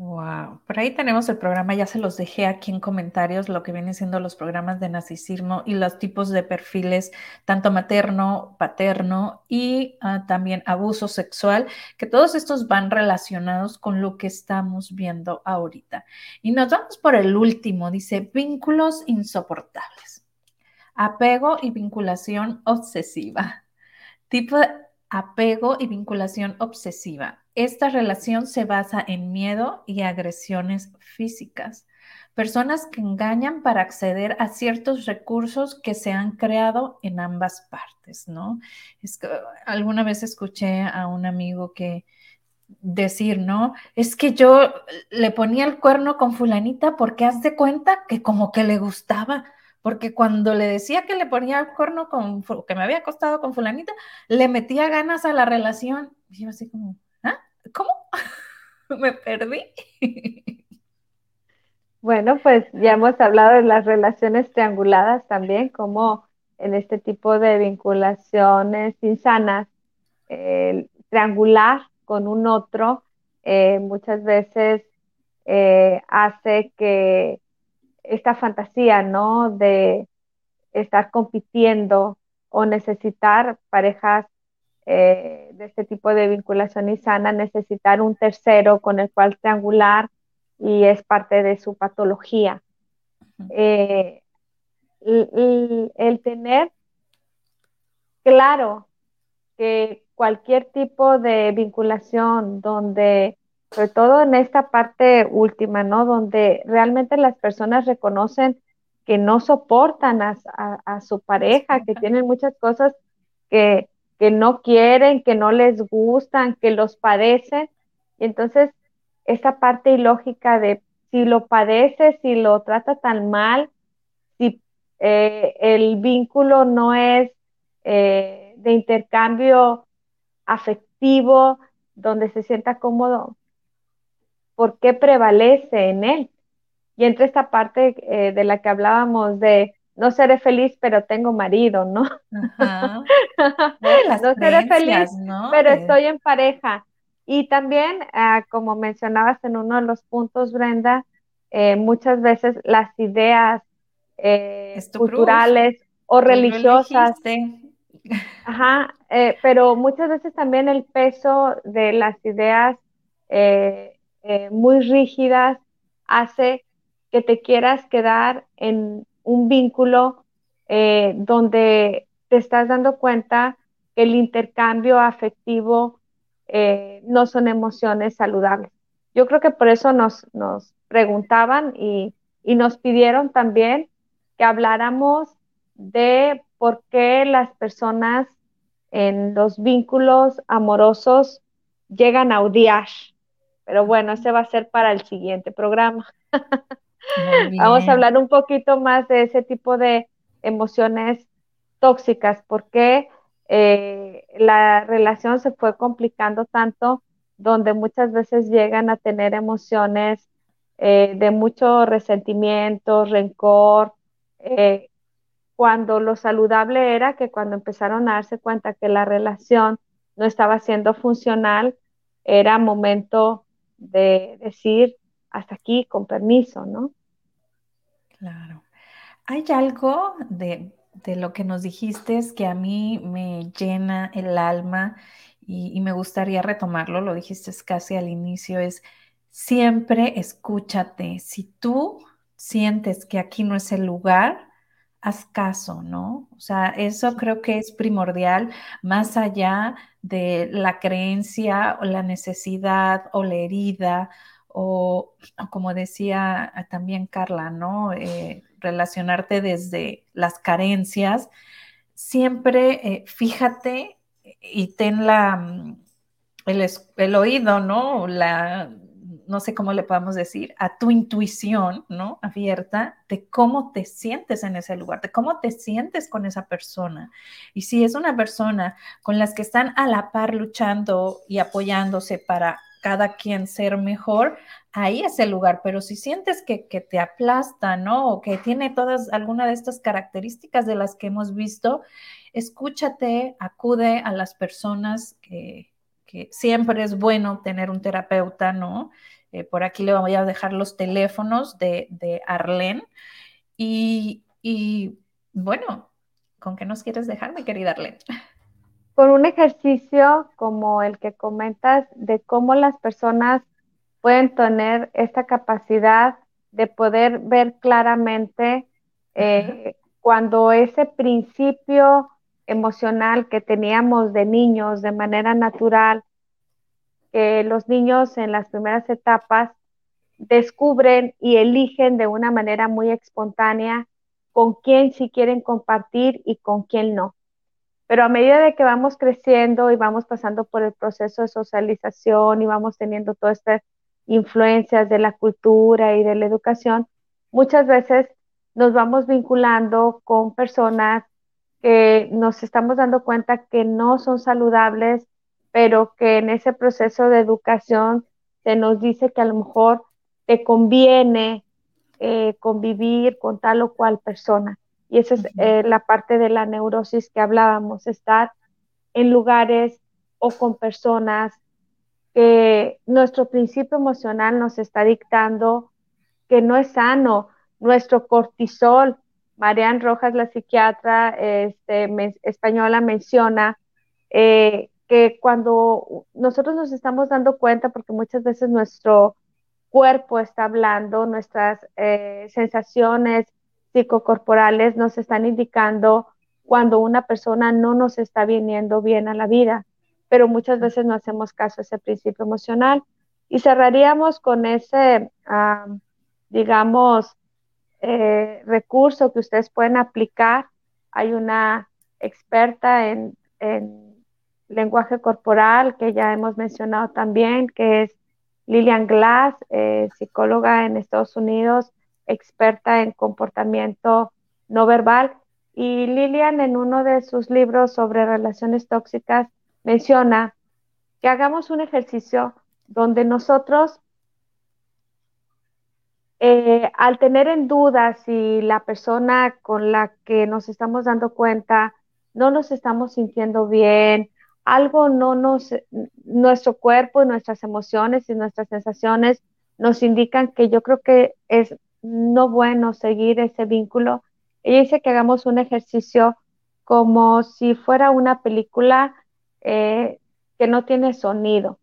B: Wow, por ahí tenemos el programa, ya se los dejé aquí en comentarios, lo que vienen siendo los programas de narcisismo y los tipos de perfiles, tanto materno, paterno y ah, también abuso sexual, que todos estos van relacionados con lo que estamos viendo ahorita. Y nos vamos por el último, dice vínculos insoportables, apego y vinculación obsesiva. Tipo apego y vinculación obsesiva. Esta relación se basa en miedo y agresiones físicas. Personas que engañan para acceder a ciertos recursos que se han creado en ambas partes, ¿no? Es que alguna vez escuché a un amigo que decir, ¿no? Es que yo le ponía el cuerno con fulanita porque haz de cuenta que como que le gustaba porque cuando le decía que le ponía el corno con, que me había acostado con fulanita, le metía ganas a la relación. Yo así como. ¿Cómo? (laughs) me perdí.
C: bueno, pues ya hemos hablado de las relaciones trianguladas también, como en este tipo de vinculaciones insanas, triangular con un otro eh, muchas veces eh, hace que esta fantasía, ¿no? De estar compitiendo o necesitar parejas eh, de este tipo de vinculación y sana, necesitar un tercero con el cual triangular y es parte de su patología. Eh, el tener claro que cualquier tipo de vinculación donde sobre todo en esta parte última, ¿no? Donde realmente las personas reconocen que no soportan a, su pareja, que tienen muchas cosas que, que, no quieren, que no les gustan, que los padecen. Y entonces, esa parte ilógica de si lo padece, si lo trata tan mal, si eh, el vínculo no es eh, de intercambio afectivo, donde se sienta cómodo, por qué prevalece en él. Y entre esta parte eh, de la que hablábamos de no seré feliz, pero tengo marido, ¿no? (laughs) no seré feliz, pero estoy en pareja. Y también, ah, como mencionabas en uno de los puntos, Brenda, eh, muchas veces las ideas eh, culturales o religiosas. Ajá, pero muchas veces también el peso de las ideas eh, muy rígidas hace que te quieras quedar en un vínculo eh, donde te estás dando cuenta que el intercambio afectivo eh, no son emociones saludables. Yo creo que por eso nos, nos preguntaban y, y nos pidieron también que habláramos de por qué las personas en los vínculos amorosos llegan a odiar. Pero bueno, ese va a ser para el siguiente programa. (laughs) Vamos a hablar un poquito más de ese tipo de emociones tóxicas, porque eh, la relación se fue complicando tanto, donde muchas veces llegan a tener emociones eh, de mucho resentimiento, rencor, eh, cuando lo saludable era que cuando empezaron a darse cuenta que la relación no estaba siendo funcional, era momento de decir hasta aquí, con permiso, ¿no?
B: Claro. Hay algo de, lo que nos dijiste que a mí me llena el alma y, y me gustaría retomarlo, lo dijiste casi al inicio, es siempre escúchate. Si tú sientes que aquí no es el lugar, haz caso, ¿no? O sea, eso creo que es primordial, más allá de la creencia o la necesidad o la herida o, como decía también Carla, ¿no? Eh, relacionarte desde las carencias, siempre eh, fíjate y ten la, mm, el, el oído, ¿no? La, no sé cómo le podemos decir, a tu intuición, ¿no? Abierta de cómo te sientes en ese lugar, de cómo te sientes con esa persona. Y si es una persona con las que están a la par luchando y apoyándose para cada quien ser mejor, ahí es el lugar. Pero si sientes que, te aplasta, ¿no? O que tiene todas, alguna de estas características de las que hemos visto, escúchate, acude a las personas que, que siempre es bueno tener un terapeuta, ¿no? Eh, por aquí le voy a dejar los teléfonos de, de Arlene. Y, y, bueno, ¿con qué nos quieres dejar, mi querida Arlene?
C: Con un ejercicio como el que comentas de cómo las personas pueden tener esta capacidad de poder ver claramente eh, cuando ese principio emocional que teníamos de niños de manera natural que los niños en las primeras etapas descubren y eligen de una manera muy espontánea con quién sí quieren compartir y con quién no. Pero a medida de que vamos creciendo y vamos pasando por el proceso de socialización y vamos teniendo todas estas influencias de la cultura y de la educación, muchas veces nos vamos vinculando con personas que nos estamos dando cuenta que no son saludables pero que en ese proceso de educación se nos dice que a lo mejor te conviene eh, convivir con tal o cual persona. Y esa es eh, la parte de la neurosis que hablábamos, estar en lugares o con personas que nuestro principio emocional nos está dictando que no es sano. Nuestro cortisol, Marian Rojas, la psiquiatra este, española, menciona eh, que cuando nosotros nos estamos dando cuenta, porque muchas veces nuestro cuerpo está hablando, nuestras eh, sensaciones psicocorporales nos están indicando cuando una persona no nos está viniendo bien a la vida, pero muchas veces no hacemos caso a ese principio emocional. Y cerraríamos con ese, digamos, eh, recurso que ustedes pueden aplicar. Hay una experta en lenguaje corporal, que ya hemos mencionado también, que es Lillian Glass, eh, psicóloga en Estados Unidos, experta en comportamiento no verbal. Y Lillian en uno de sus libros sobre relaciones tóxicas menciona que hagamos un ejercicio donde nosotros, eh, al tener en duda si la persona con la que nos estamos dando cuenta no nos estamos sintiendo bien algo no nos, nuestro cuerpo, nuestras emociones y nuestras sensaciones nos indican que yo creo que es no bueno seguir ese vínculo. Ella dice que hagamos un ejercicio como si fuera una película eh, que no tiene sonido.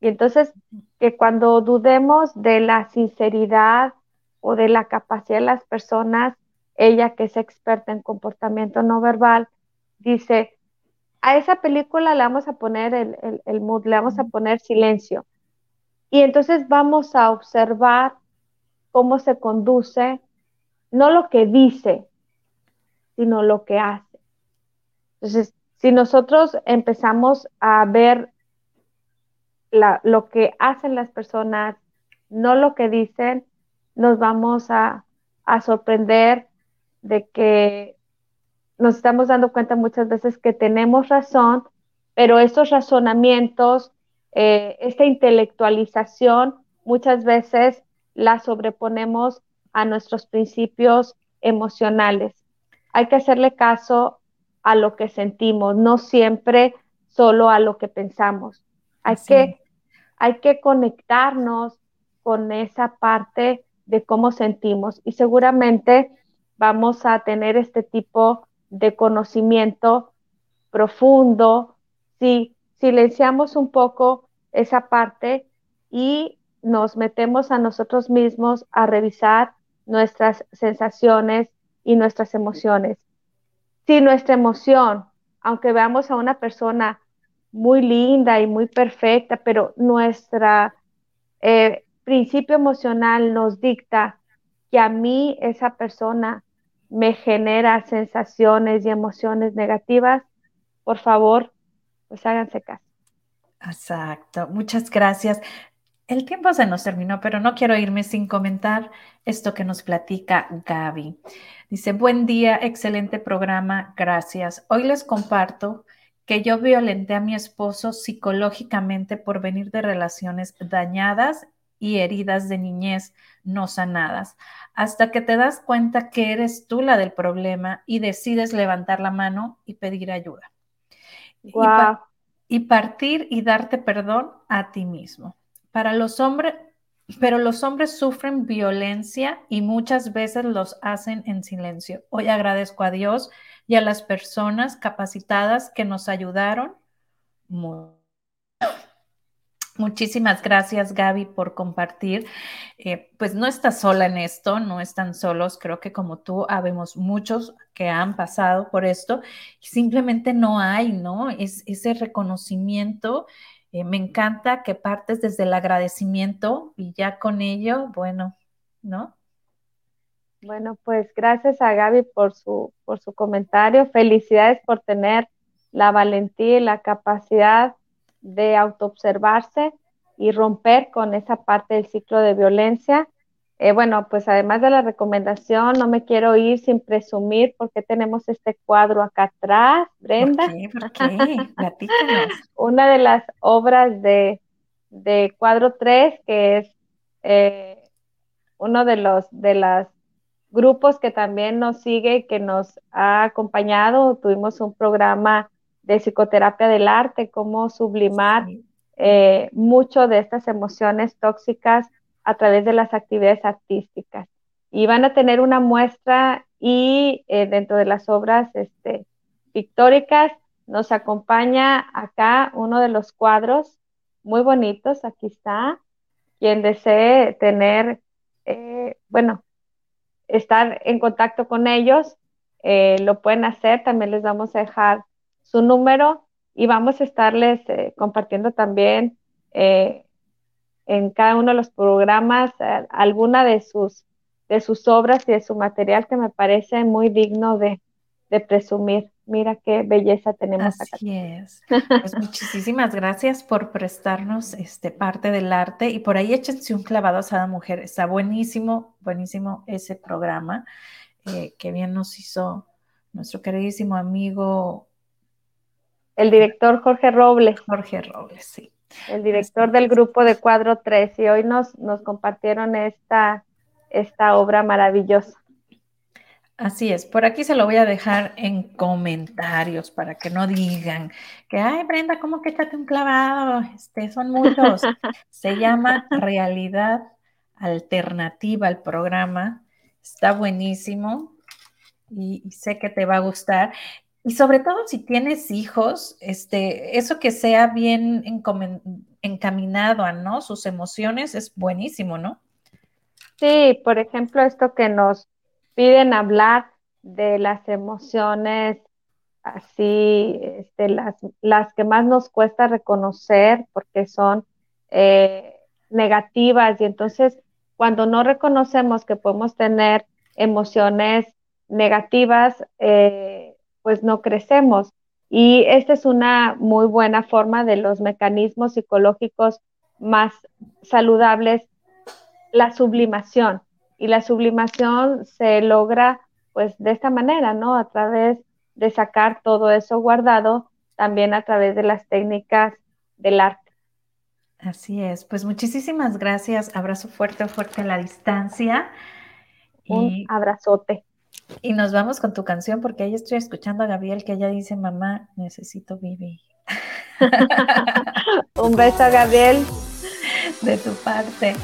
C: Y entonces, que cuando dudemos de la sinceridad o de la capacidad de las personas, ella que es experta en comportamiento no verbal, dice, a esa película le vamos a poner el, el, mood, le vamos a poner silencio. Y entonces vamos a observar cómo se conduce, no lo que dice, sino lo que hace. Entonces, si nosotros empezamos a ver lo que hacen las personas, no lo que dicen, nos vamos a, a sorprender de que nos estamos dando cuenta muchas veces que tenemos razón, pero estos razonamientos, eh, esta intelectualización, muchas veces la sobreponemos a nuestros principios emocionales. Hay que hacerle caso a lo que sentimos, no siempre solo a lo que pensamos. Hay, que, hay que conectarnos con esa parte de cómo sentimos y seguramente vamos a tener este tipo de conocimiento profundo si silenciamos un poco esa parte y nos metemos a nosotros mismos a revisar nuestras sensaciones y nuestras emociones. Si nuestra emoción, aunque veamos a una persona muy linda y muy perfecta, pero nuestro eh, principio emocional nos dicta que a mí esa persona me genera sensaciones y emociones negativas, por favor, pues háganse caso.
B: Exacto, muchas gracias. El tiempo se nos terminó, pero no quiero irme sin comentar esto que nos platica Gaby. Dice, buen día, excelente programa, gracias. Hoy les comparto que yo violenté a mi esposo psicológicamente por venir de relaciones dañadas y heridas de niñez no sanadas, hasta que te das cuenta que eres tú la del problema y decides levantar la mano y pedir ayuda. Y, partir y darte perdón a ti mismo. Para los hombres, pero los hombres sufren violencia y muchas veces los hacen en silencio. Hoy agradezco a Dios y a las personas capacitadas que nos ayudaron Muchísimas gracias, Gaby, por compartir. Eh, pues no estás sola en esto, no están solos. Creo que como tú, habemos muchos que han pasado por esto simplemente no hay, ¿no? Es ese reconocimiento. Eh, me encanta que partes desde el agradecimiento y ya con ello, bueno, ¿no?
C: Bueno, pues gracias a Gaby por su, por su comentario. Felicidades por tener la valentía y la capacidad de autoobservarse y romper con esa parte del ciclo de violencia. Eh, bueno, pues además de la recomendación, no me quiero ir sin presumir porque tenemos este cuadro acá atrás, Brenda.
B: ¿Por qué? (laughs)
C: Una de las obras de, de cuadro 3, que es eh, uno de los de los grupos que también nos sigue que nos ha acompañado. Tuvimos un programa de psicoterapia del arte, cómo sublimar eh, mucho de estas emociones tóxicas a través de las actividades artísticas. Y van a tener una muestra y eh, dentro de las obras este, pictóricas nos acompaña acá uno de los cuadros muy bonitos, aquí está, quien desee tener, eh, bueno, estar en contacto con ellos, lo pueden hacer, también les vamos a dejar su número y vamos a estarles eh, compartiendo también eh, en cada uno de los programas eh, alguna de sus, de sus obras y de su material que me parece muy digno de, presumir. Mira qué belleza tenemos.
B: Así es. Pues muchísimas gracias por prestarnos este parte del arte y por ahí échense un clavado a Sada Mujer. Está buenísimo, buenísimo ese programa que bien nos hizo nuestro queridísimo amigo
C: el director Jorge Robles.
B: Jorge Robles, sí.
C: El director del grupo de Cuadro 3 y hoy nos, nos compartieron esta, esta obra maravillosa.
B: Así es, por aquí se lo voy a dejar en comentarios para que no digan que, ay Brenda, ¿cómo que échate un clavado? Este, son muchos. (laughs) se llama Realidad Alternativa el programa. Está buenísimo y, y sé que te va a gustar. Y sobre todo si tienes hijos, este, eso que sea bien encaminado a no sus emociones es buenísimo, ¿no?
C: Sí, por ejemplo, esto que nos piden hablar de las emociones así, este, las, las que más nos cuesta reconocer porque son eh, negativas y entonces cuando no reconocemos que podemos tener emociones negativas, eh, pues no crecemos. Y esta es una muy buena forma de los mecanismos psicológicos más saludables, la sublimación. Y la sublimación se logra pues de esta manera, ¿no? A través de sacar todo eso guardado, también a través de las técnicas del arte.
B: Así es, pues muchísimas gracias, abrazo fuerte, fuerte a la distancia.
C: Un abrazote.
B: Y nos vamos con tu canción porque ahí estoy escuchando a Gabriel que ella dice, mamá, necesito vivir. (laughs)
C: Un beso Gabriel.
B: De tu parte.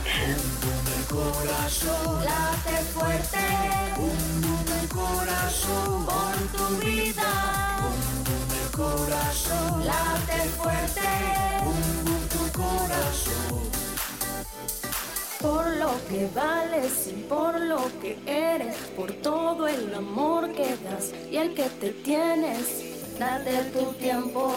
D: Lo que vales y por lo que eres, por todo el amor que das y el que te tienes, date tu tiempo.